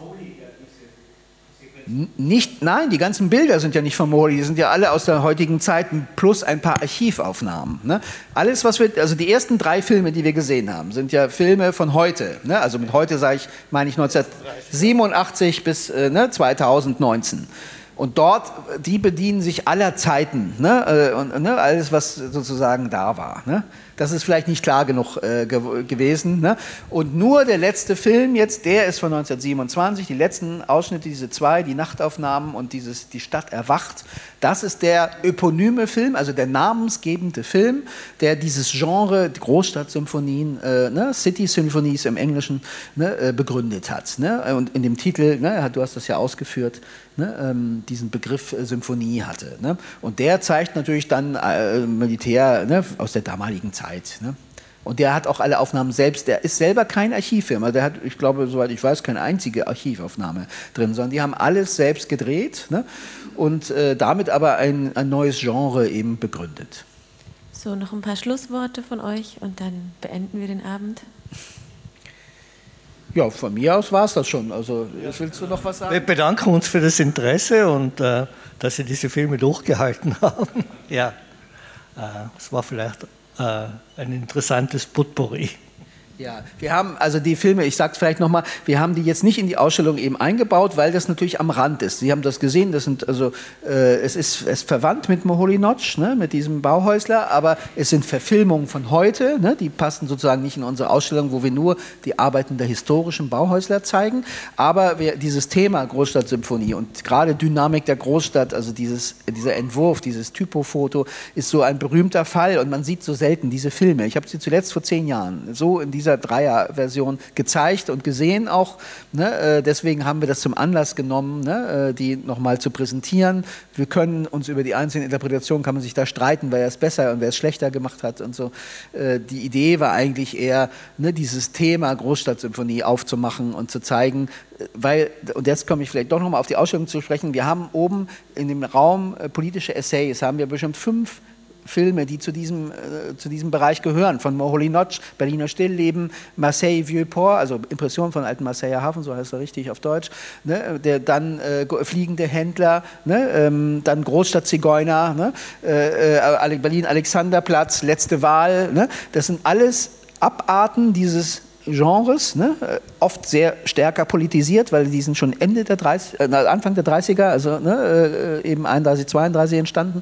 Nicht, nein, die ganzen Bilder sind ja nicht von Mori, die sind ja alle aus der heutigen Zeit, plus ein paar Archivaufnahmen. Ne? Alles, was wir, also die ersten drei Filme, die wir gesehen haben, sind ja Filme von heute. Ne? Also mit heute sage ich, meine ich 1987 bis äh, ne, 2019. Und dort, die bedienen sich aller Zeiten, ne? Äh, und, ne? alles, was sozusagen da war. Ne? Das ist vielleicht nicht klar genug äh, ge gewesen. Ne? Und nur der letzte Film jetzt, der ist von 1927, die letzten Ausschnitte, diese zwei, die Nachtaufnahmen und dieses Die Stadt erwacht, das ist der eponyme Film, also der namensgebende Film, der dieses Genre Großstadtsymphonien, äh, ne? City Symphonies im Englischen, ne? äh, begründet hat. Ne? Und in dem Titel, ne? du hast das ja ausgeführt, ne, ähm, diesen Begriff äh, Symphonie hatte. Ne? Und der zeigt natürlich dann äh, Militär ne, aus der damaligen Zeit. Ne? Und der hat auch alle Aufnahmen selbst, der ist selber kein Archivfilm, also der hat, ich glaube, soweit ich weiß, keine einzige Archivaufnahme drin, sondern die haben alles selbst gedreht ne? und äh, damit aber ein, ein neues Genre eben begründet. So, noch ein paar Schlussworte von euch und dann beenden wir den Abend. Ja, von mir aus war es das schon. Also, willst du noch was sagen? Wir bedanken uns für das Interesse und äh, dass Sie diese Filme durchgehalten haben. ja, äh, es war vielleicht äh, ein interessantes Potpourri. Ja, wir haben also die Filme, ich sage es vielleicht nochmal, wir haben die jetzt nicht in die Ausstellung eben eingebaut, weil das natürlich am Rand ist. Sie haben das gesehen, das sind also, äh, es ist es verwandt mit Moholy Notch, ne, mit diesem Bauhäusler, aber es sind Verfilmungen von heute, ne, die passen sozusagen nicht in unsere Ausstellung, wo wir nur die Arbeiten der historischen Bauhäusler zeigen, aber wir, dieses Thema Großstadtsymphonie und gerade Dynamik der Großstadt, also dieses, dieser Entwurf, dieses Typofoto, ist so ein berühmter Fall und man sieht so selten diese Filme. Ich habe sie zuletzt vor zehn Jahren so in dieser dieser Dreier-Version gezeigt und gesehen auch. Ne? Äh, deswegen haben wir das zum Anlass genommen, ne? Äh, die nochmal zu präsentieren. Wir können uns über die einzelnen Interpretationen, kann man sich da streiten, wer es besser und wer es schlechter gemacht hat und so. Äh, die Idee war eigentlich eher, ne, dieses Thema Großstadtsymphonie aufzumachen und zu zeigen, weil, und jetzt komme ich vielleicht doch nochmal auf die Ausstellung zu sprechen, wir haben oben in dem Raum politische Essays, haben wir bestimmt fünf Filme, die zu diesem, äh, zu diesem Bereich gehören, von Moholy Notch, Berliner Stillleben, Marseille Vieux-Port, also Impression von alten Marseiller Hafen, so heißt er richtig auf Deutsch, ne, der, dann äh, Fliegende Händler, ne, ähm, dann Großstadt Zigeuner, ne, äh, äh Berlin-Alexanderplatz, Letzte Wahl, ne, das sind alles Abarten dieses Genres, ne? oft sehr stärker politisiert, weil die sind schon Ende der 30, äh, Anfang der 30er, also ne, äh, eben 31, 32 entstanden.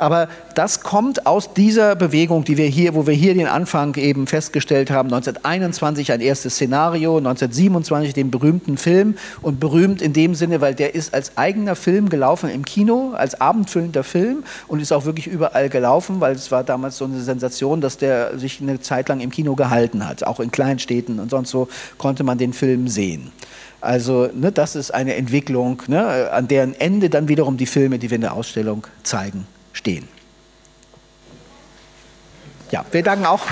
Aber das kommt aus dieser Bewegung, die wir hier, wo wir hier den Anfang eben festgestellt haben. 1921 ein erstes Szenario, 1927 den berühmten Film und berühmt in dem Sinne, weil der ist als eigener Film gelaufen im Kino, als abendfüllender Film und ist auch wirklich überall gelaufen, weil es war damals so eine Sensation, dass der sich eine Zeit lang im Kino gehalten hat, auch in Kleinstädten und sonst so konnte man den Film sehen. Also ne, das ist eine Entwicklung, ne, an deren Ende dann wiederum die Filme, die wir in der Ausstellung zeigen, stehen. Ja, wir danken auch.